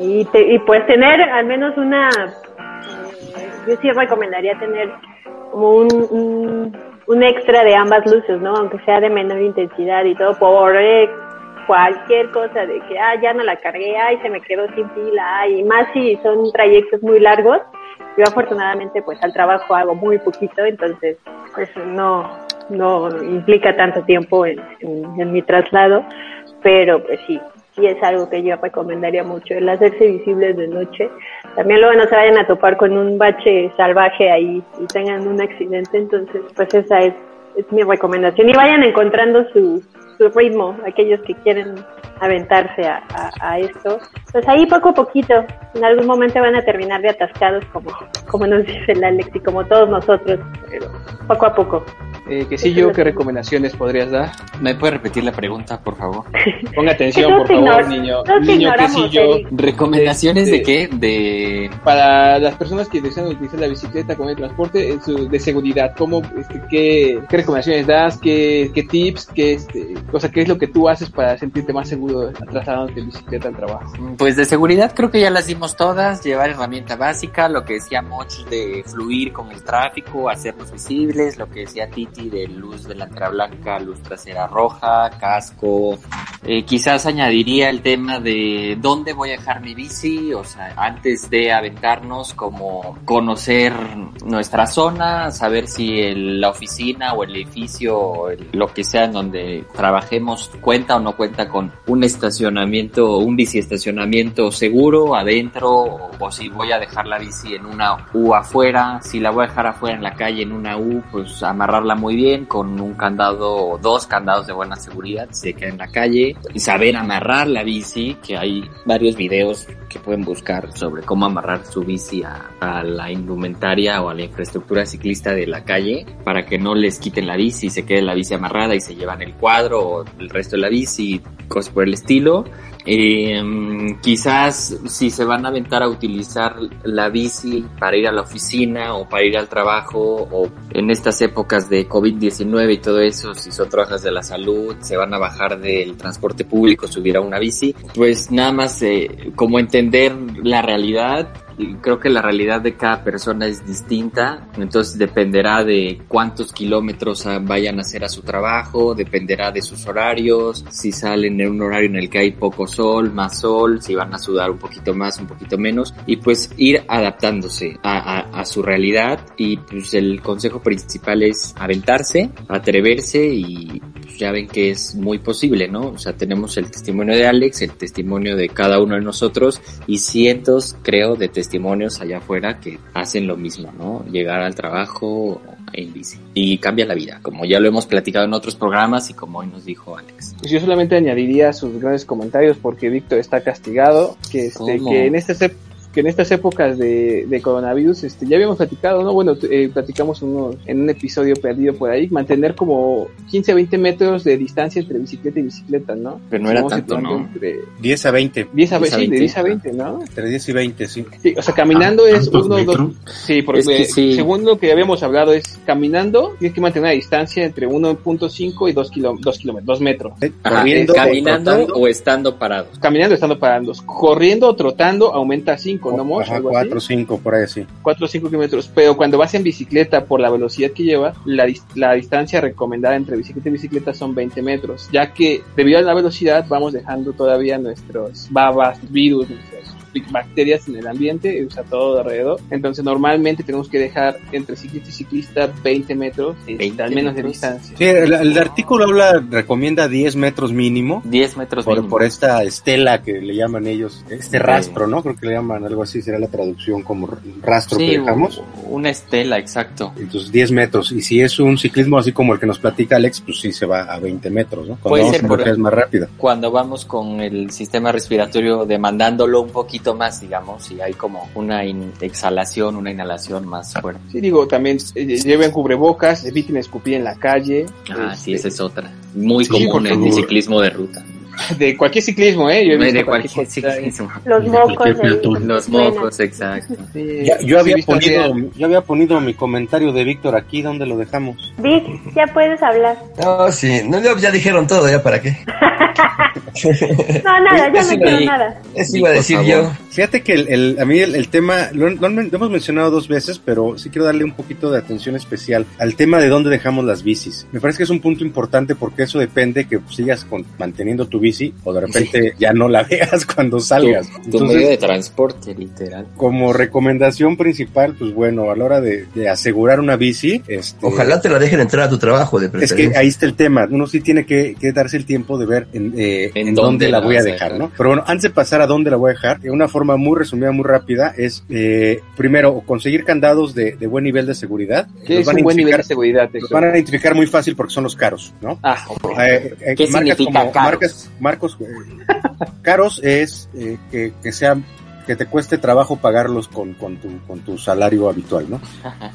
Y, te- y pues tener al menos una, yo sí recomendaría tener como un, un, un extra de ambas luces, ¿no? Aunque sea de menor intensidad y todo, por eh, cualquier cosa de que, ah, ya no la cargué, ay, se me quedó sin pila, y más si son trayectos muy largos. Yo afortunadamente pues al trabajo hago muy poquito, entonces pues no, no implica tanto tiempo en mi traslado, pero pues sí, sí es algo que yo recomendaría mucho, el hacerse visibles de noche. También luego no se vayan a topar con un bache salvaje ahí y tengan un accidente, entonces pues esa es, es mi recomendación. Y vayan encontrando su, su ritmo, aquellos que quieren aventarse a, a, a esto. Pues ahí poco a poquito, en algún momento van a terminar de atascados como, como nos dice el Alex y como todos nosotros, pero poco a poco. Eh, que sí, yo, ¿qué recomendaciones podrías dar? ¿Me puede repetir la pregunta, por favor? Ponga atención, por favor, niño. Niño, que sí, yo. ¿Recomendaciones de Este, qué? De... Para las personas que desean utilizar la bicicleta como de transporte, en su- de seguridad, ¿cómo, este, qué, qué recomendaciones das? ¿Qué, qué tips? Qué, este, o sea, ¿qué es lo que tú haces para sentirte más seguro trasladándote en bicicleta al trabajo? Pues de seguridad creo que ya las dimos todas, llevar herramienta básica, lo que decía Moch de fluir con el tráfico, hacernos visibles, lo que decía Titi de luz delantera blanca, luz trasera roja, casco. Eh, quizás añadiría el tema de dónde voy a dejar mi bici, o sea, antes de aventarnos como conocer nuestra zona, saber si el- la oficina o el edificio el- lo que sea en donde trabajemos cuenta o no cuenta con un estacionamiento, un bici estacionamiento seguro adentro o, o si voy a dejar la bici en una U afuera, si la voy a dejar afuera en la calle en una U, pues amarrarla muy bien con un candado o dos candados de buena seguridad, si se queda en la calle y saber amarrar la bici, que hay varios videos que pueden buscar sobre cómo amarrar su bici a, a la indumentaria o a la infraestructura ciclista de la calle para que no les quiten la bici se quede la bici amarrada y se llevan el cuadro o el resto de la bici, cosas por el estilo. Eh, quizás si se van a aventar a utilizar la bici para ir a la oficina o para ir al trabajo o en estas épocas de COVID-19 y todo eso, si son trabajas de la salud, se van a bajar del transporte público, subir a una bici, pues nada más eh, como entender la realidad creo que la realidad de cada persona es distinta, entonces dependerá de cuántos kilómetros vayan a hacer a su trabajo, dependerá de sus horarios, si salen en un horario en el que hay poco sol, más sol, si van a sudar un poquito más, un poquito menos, y pues ir adaptándose a, a, a su realidad y pues el consejo principal es aventarse, atreverse y pues ya ven que es muy posible, ¿no? O sea, tenemos el testimonio de Alex, el testimonio de cada uno de nosotros y cientos, creo, de testimonios allá afuera que hacen lo mismo, ¿no? Llegar al trabajo en bici. Y cambia la vida, como ya lo hemos platicado en otros programas y como hoy nos dijo Alex. Yo solamente añadiría sus grandes comentarios porque Víctor está castigado, que, este, que en este que en estas épocas de, de coronavirus, este, ya habíamos platicado, ¿no? Bueno, eh, platicamos uno, en un episodio perdido por ahí, mantener como 15 a 20 metros de distancia entre bicicleta y bicicleta, ¿no? Pero no era Estamos tanto, ¿no? Entre 10 a 20. 10 a, 10 a sí, de 20, 10 a 20, ¿no? Entre 10 y 20, sí. Sí, o sea, caminando Ah, es ¿tantos uno, dos, metros? sí, porque Es que sí. según lo que habíamos hablado es caminando, tienes que mantener una distancia entre 1.5 y 2 kilo, dos kilómetros, 2 metros. Ajá, Corriendo, eh, caminando trotando. o estando parados. Caminando, estando parando. Corriendo o trotando aumenta a 5, ¿no, Mosh? Ajá, Algo así. 4 5, por ahí sí. 4 o 5 kilómetros, pero cuando vas en bicicleta por la velocidad que lleva, la, la distancia recomendada entre bicicleta y bicicleta son 20 metros, ya que debido a la velocidad vamos dejando todavía nuestros babas, virus, nuestras bacterias en el ambiente, o sea, todo alrededor. Entonces normalmente tenemos que dejar entre ciclista y ciclista 20 metros, este, 20 al menos de distancia. Sí, el, el artículo habla, recomienda 10 metros mínimo 10 metros por, mínimo. por esta estela que le llaman ellos, este Sí. rastro, ¿no? Creo que le llaman algo así, será la traducción como rastro Sí, que dejamos. una estela, exacto. Entonces 10 metros. Y si es un ciclismo así como el que nos platica Alex, pues sí se va a 20 metros, ¿no? Cuando Puede vamos ser por- velocidades más rápido. Cuando vamos con el sistema respiratorio demandándolo un poquito más, digamos, y hay como una exhalación, una inhalación más fuerte. Sí, digo, también eh, lleven cubrebocas, eviten escupir en la calle. Ah, sí, este, esa es otra. Muy Sí, común en el ciclismo de ruta. De cualquier ciclismo, ¿eh? Yo he visto De cualquier cosa. ciclismo. Los De mocos. cualquier pelotón. Los mocos, exacto. Sí, Ya, yo, había ponido, yo había ponido mi comentario de Víctor aquí, ¿dónde lo dejamos? Vic, ya puedes hablar. No, sí, no, ya dijeron todo, ¿ya para qué? No, nada, ya no quiero nada. eso iba a decir yo. Fíjate que el, el- a mí el, el tema, lo, lo han- lo hemos mencionado dos veces, pero sí quiero darle un poquito de atención especial al tema de dónde dejamos las bicis. Me parece que es un punto importante porque eso depende que sigas con- manteniendo tu bici o de repente ya no la veas cuando salgas. Tu, tu Entonces, medio de transporte, literal. como recomendación principal, pues bueno, a la hora de, de asegurar una bici, este, Ojalá te la dejen entrar a tu trabajo de es preferencia. que ahí está el tema. Uno sí tiene que, que darse el tiempo de ver en, eh, ¿En en dónde dónde la voy a dejar? ¿no? Pero bueno, antes de pasar a dónde la voy a dejar, eh, una forma muy resumida, muy rápida, es eh, primero conseguir candados de, de buen nivel de seguridad. Que Los es van un buen nivel de identificar- seguridad. los van a identificar muy fácil porque son los caros, ¿no? Ah, ok. Eh, eh, ¿Qué marcas significa como caros? marcas, marcos eh, caros es eh, que, que sean que te cueste trabajo pagarlos con, con tu con tu salario habitual, ¿no?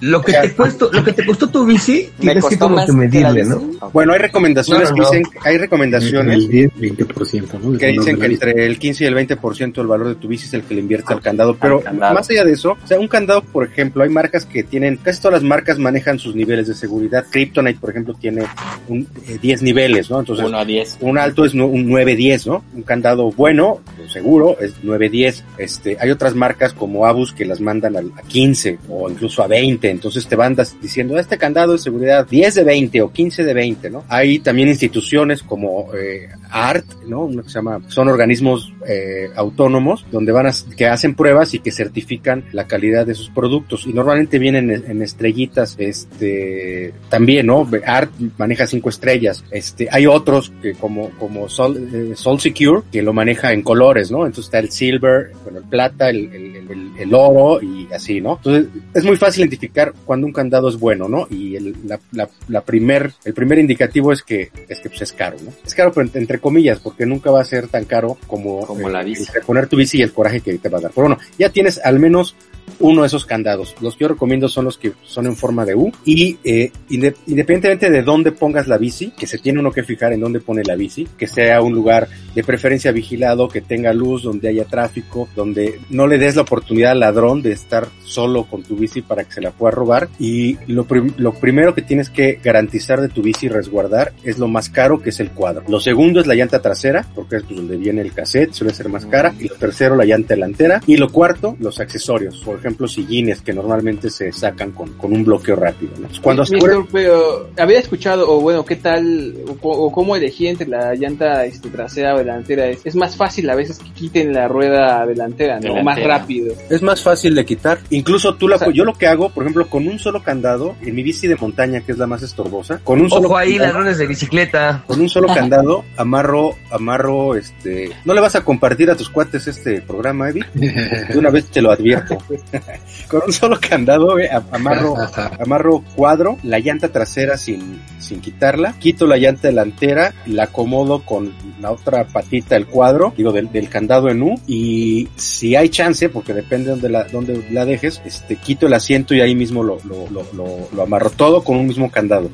Lo que te costó, lo que te costó tu bici, tienes que como más que medirle, ¿no? Bueno, hay recomendaciones No, no, que dicen, hay recomendaciones El 10, 20%, ¿no? que dicen que entre el 15 y el 20% del valor de tu bici es el que le invierte al candado. Pero candado. más allá de eso, o sea, un candado, por ejemplo, hay marcas que tienen, casi todas las marcas manejan sus niveles de seguridad. Kryptonite, por ejemplo, tiene un, eh, 10 niveles, ¿no? Entonces, 1 a 10. un alto es un 9-10, ¿no? Un candado bueno, seguro, es 9-10. Este, hay otras marcas como Abus que las mandan a 15 o incluso a 20. Entonces te van diciendo, este candado de seguridad 10 de 20 o 15 de 20, ¿no? Hay también instituciones como eh, ART, ¿no? Uno que se llama, son organismos eh, autónomos donde van a, que hacen pruebas y que certifican la calidad de sus productos y normalmente vienen en, estrellitas, este, también, ¿no? ART maneja cinco estrellas, este, hay otros que como, como Sol, eh, Secure que lo maneja en colores, ¿no? Entonces está el silver, bueno, plata, el, el- el- el oro y así, ¿no? Entonces, es muy fácil identificar cuando un candado es bueno, ¿no? Y el, la, la, la primer, el primer indicativo es que, es que pues, es caro, ¿no? Es caro, pero entre, comillas, porque nunca va a ser tan caro como, Como la bici. el poner tu bici y el coraje que te va a dar. Pero bueno, ya tienes al menos uno de esos candados. Los que yo recomiendo son los que son en forma de U y eh, inde- independientemente de dónde pongas la bici, que se tiene uno que fijar en dónde pone la bici, que sea un lugar de preferencia vigilado, que tenga luz, donde haya tráfico, donde no le des la oportunidad al ladrón de estar solo con tu bici para que se la pueda robar. Y lo, prim- lo primero que tienes que garantizar de tu bici y resguardar es lo más caro, que es el cuadro. Lo segundo es la llanta trasera, porque es donde viene el cassette, suele ser más cara. Y lo tercero, la llanta delantera. Y lo cuarto, los accesorios. Por ejemplo, sillines que normalmente se sacan con, con un bloqueo rápido. ¿no? Cuando aseguras- pero había escuchado, o bueno, ¿qué tal, o, o cómo elegí entre la llanta este, trasera o delantera? Es, es más fácil a veces que quiten la rueda delantera, ¿no? O más rápido. Es más fácil de quitar. Incluso tú la, yo lo que hago, por ejemplo, con un solo candado, en mi bici de montaña, que es la más estorbosa, con un solo Ojo ahí, candado- ladrones de bicicleta. con un solo candado, amarro, amarro, este, no le vas a compartir a tus cuates este programa, Eddie. De una vez te lo advierto. con un solo candado, eh, amarro, amarro cuadro, la llanta trasera sin, sin quitarla, quito la llanta delantera, la acomodo con la otra patita del cuadro, digo, del, del candado en U, y si hay chance, porque depende donde la, donde la dejes, este, quito el asiento y ahí mismo lo, lo, lo, lo, lo amarro todo con un mismo candado.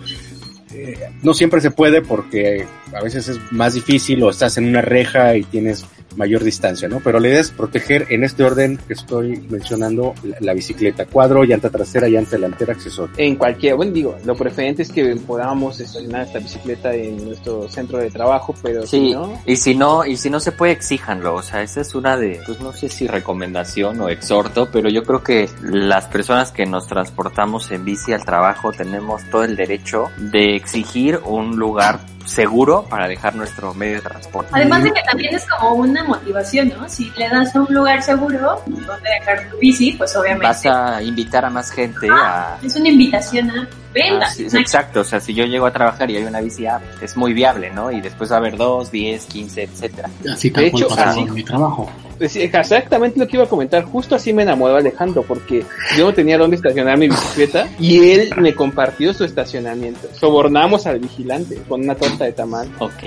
Eh, no siempre se puede porque a veces es más difícil o estás en una reja y tienes mayor distancia, ¿no? Pero la idea es proteger en este orden que estoy mencionando la, la bicicleta, cuadro, llanta trasera, llanta delantera, accesorio. En cualquier, bueno, digo, lo preferente es que podamos estacionar esta bicicleta en nuestro centro de trabajo, pero si Sí, no, y si no, y si no se puede, exíjanlo. O sea, esa es una de, pues no sé si recomendación o exhorto, pero yo creo que las personas que nos transportamos en bici al trabajo tenemos todo el derecho de exigir un lugar seguro para dejar nuestro medio de transporte. Además de que también es como una motivación, ¿no? Si le das un lugar seguro donde dejar tu bici, pues obviamente Vas a invitar a más gente a... es una invitación a Ah, sí, exacto, o sea, si yo llego a trabajar y hay una bici, ah, es muy viable, ¿no? Y después va a haber dos, diez, quince, etcétera. Así De hecho, así- mi trabajo. Pues, exactamente lo que iba a comentar, justo así me enamoró Alejandro, porque yo no tenía dónde estacionar mi bicicleta y él me compartió su estacionamiento. Sobornamos al vigilante con una torta de tamal Ok.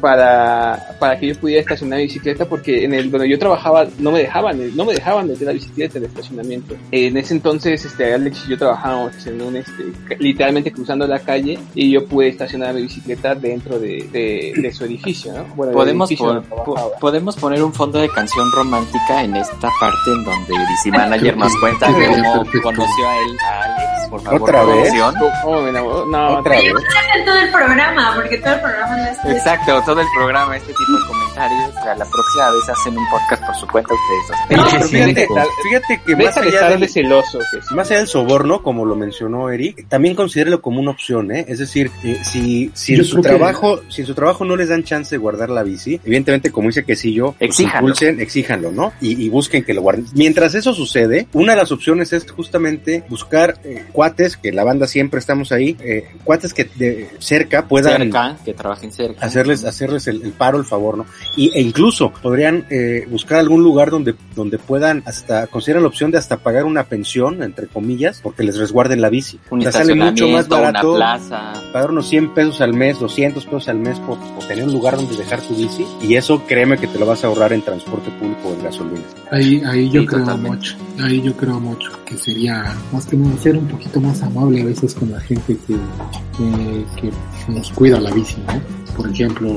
para, para que yo pudiera estacionar mi bicicleta porque en el donde yo trabajaba no me dejaban, no me dejaban meter la bicicleta en el estacionamiento. En ese entonces, este, Alex y yo trabajábamos en un, este, literalmente cruzando la calle y yo pude estacionar mi bicicleta dentro de, de, de su edificio, ¿no? Bueno, Podemos, edificio po- podemos poner un fondo de canción romántica en esta parte en donde DC Manager nos cuenta cómo conoció a él, a por favor. ¿Otra vez? No, Otra vez. en todo el programa, porque todo el programa no es Exacto, todo el programa, este tipo de comentarios. O sea, la próxima vez hacen un podcast por su cuenta ustedes dos. Pero fíjate, fíjate, que más allá estar del, de celoso. Que sí. más allá del soborno, como lo mencionó Eric, también considérelo como una opción, ¿eh? Es decir, eh, si, si Yo en su que- trabajo, si en su trabajo no les dan chance de guardar la bici, evidentemente, como dice Quesillo, pues Exíjanlo. impulsen, exíjanlo, ¿no? Y, y busquen que lo guarden. Mientras eso sucede, una de las opciones es justamente buscar eh, cuates, que la banda siempre estamos ahí, eh, cuates que de cerca puedan Cerca, que trabajen cerca. hacerles hacerles el, el paro, el favor, ¿no? Y, e incluso podrían eh, buscar algún lugar donde donde puedan hasta consideran la opción de hasta pagar una pensión entre comillas porque les resguarden la bici. Un O sea, sale mucho más barato una plaza. pagar unos 100 pesos al mes, 200 pesos al mes por, por tener un lugar donde dejar tu bici y eso créeme que te lo vas a ahorrar en transporte público o en gasolina. Ahí, ahí yo Sí, creo totalmente. mucho, ahí yo creo mucho que sería más que nada ser un poquito más amable a veces con la gente que, que, que nos cuida la bici, ¿no? Por ejemplo,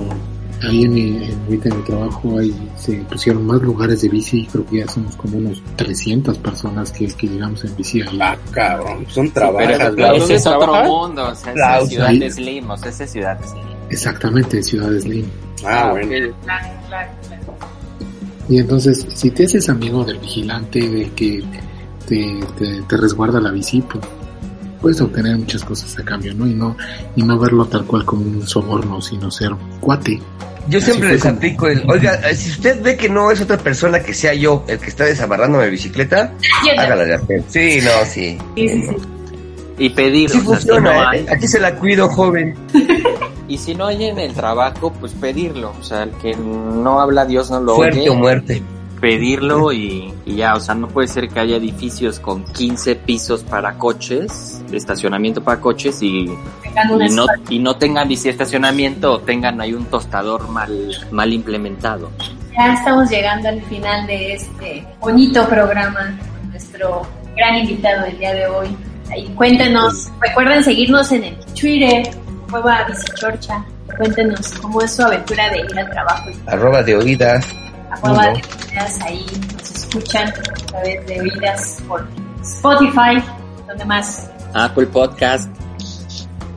ahí en mi, en, ahorita en mi trabajo ahí se pusieron más lugares de bici, creo que ya somos como unos 300 personas que, que llegamos en bici ahí. Ah, cabrón, son trabajos. ese ¿dónde es otro mundo, o sea, esa ciudad ahí- de Slim, o sea, esa es ciudad de Slim. Exactamente, Ciudades Lima. Ah, bueno. ok. Claro, claro, claro. Y entonces, si te haces amigo del vigilante, del que te, te, te resguarda la bici, pues puedes obtener muchas cosas a cambio, ¿no? Y no, y no verlo tal cual como un soborno, sino ser un cuate. Yo Así siempre les como- aplico el, oiga, si usted ve que no es otra persona que sea yo el que está desamarrándome mi bicicleta, hágala de hacer. Sí, no, sí. Sí, sí, sí. Y pedirlo, Sí o sea, si funciona, no hay, ¿eh? Aquí se la cuido, joven. y si no hay en el trabajo, pues pedirlo, o sea, el que no habla Dios no lo Fuerte oye, o muerte. Pedirlo y, y ya, o sea, no puede ser que haya edificios con 15 pisos para coches, de estacionamiento para coches y, y no, y no tengan bici estacionamiento o tengan ahí un tostador mal, mal implementado. Ya estamos llegando al final de este bonito programa con nuestro gran invitado del día de hoy. Ahí cuéntenos, recuerden seguirnos en el Twitter, Cueva Bicichorcha. Cuéntenos cómo es su aventura de ir al trabajo y Arroba de oídas. A Cueva Uno. de. Ahí nos escuchan a través de Oídas por Spotify, donde más. Apple Podcast.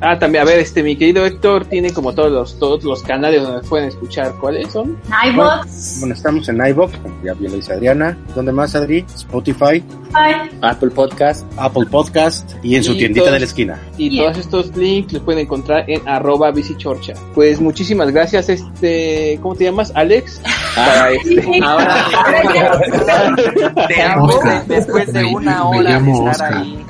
Ah, también, a ver, este, mi querido Héctor tiene como todos los, todos los canales donde pueden escuchar. ¿Cuáles son? iBox, Bueno, estamos en iVoox, como ya bien lo dice Adriana. ¿Dónde más, Adri? Spotify, Spotify, Apple Podcast. Apple Podcast y en su tiendita todos- de la esquina. Y todos estos links los pueden encontrar en arroba bicichorcha. Pues muchísimas gracias, este, ¿cómo te llamas? Alex. Para este. Ahora, Te amo. Oscar. después de una me hora de llamo estar Oscar. ahí.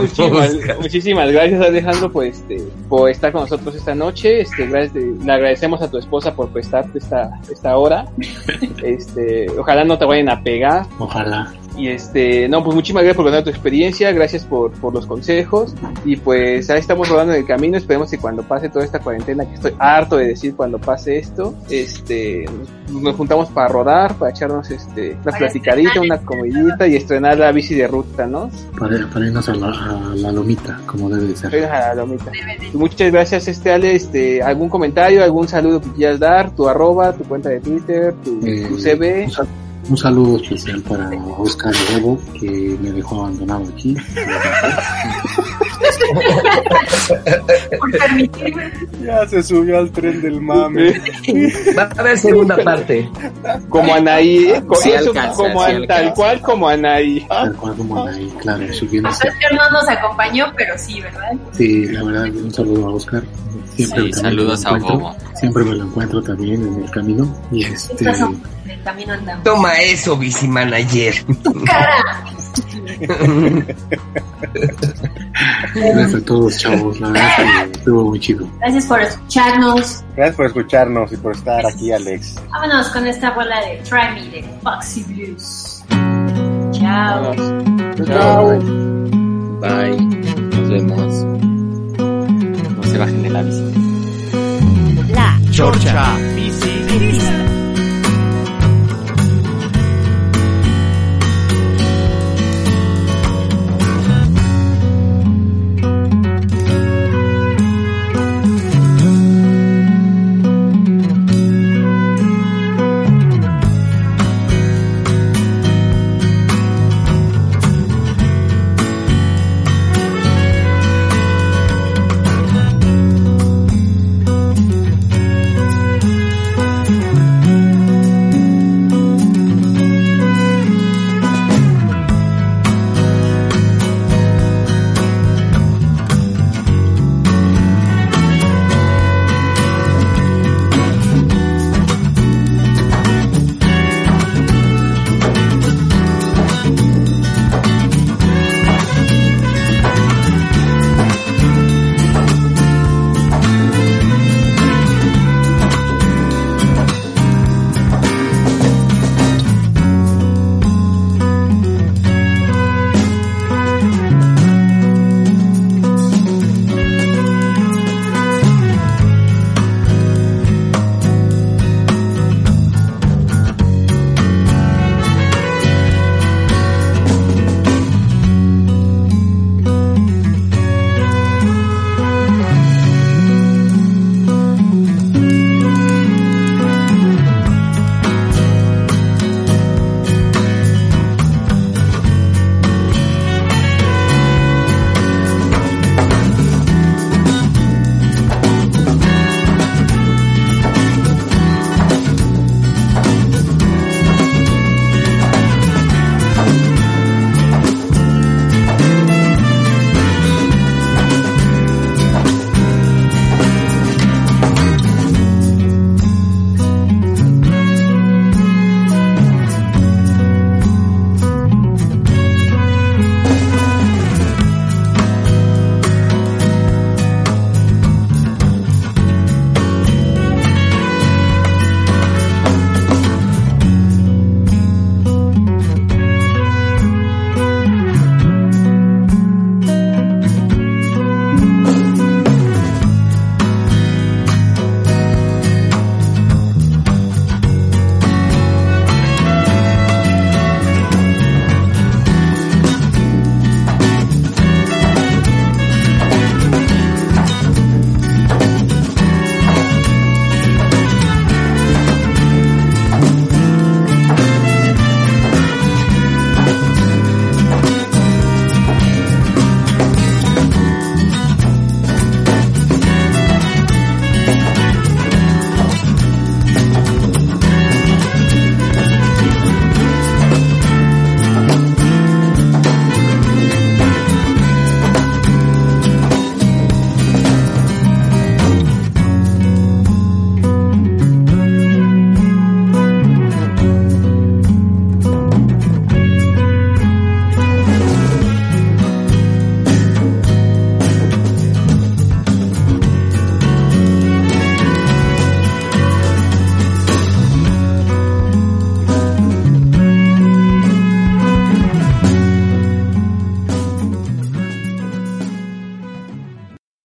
Muchísimas, muchísimas gracias Alejandro por este por estar con nosotros esta noche. Este gracias de- le agradecemos a tu esposa por prestarte esta esta hora. Este ojalá no te vayan a pegar. Ojalá. y este no pues muchísimas gracias por contar tu experiencia. Gracias por, por los consejos. Y pues ahí estamos rodando en el camino. Esperemos que cuando pase toda esta cuarentena que estoy harto de decir cuando pase esto este nos, juntamos para rodar para echarnos este una Para platicadita una comidita y estrenar la bici de ruta no Para, para irnos a la, a la lomita, como debe de ser. A la lomita. Muchas gracias, este Ale. Este, ¿Algún comentario, algún saludo que quieras dar? Tu arroba, tu cuenta de Twitter, tu, Eh, tu CV. Un, sal- un saludo especial para Oscar Huevo, que me dejó abandonado aquí. por permitirme. Ya se subió al tren del mame. Va a haber segunda parte. Como Anaí, Sí eso, alcanza, como sí tal cual como Anaí. Tal cual como ahí, claro, subiendo. Oscar no nos acompañó, pero sí, ¿verdad? Sí, la verdad, un saludo a Oscar. Siempre Sí, saludos me a lo encuentro. Bobo. Siempre me lo encuentro también en el camino. Y este. En el camino andamos. Toma eso, bici manager. ¡Tu cara! Gracias a todos, chavos. La verdad es que estuvo muy chido. Gracias por escucharnos. Gracias por escucharnos y por estar aquí, Alex. Vámonos con esta bola de Try Me de Foxy Blues. Chao. Chao. Bye. Nos vemos se bajen de la bici. La Chorcha Bici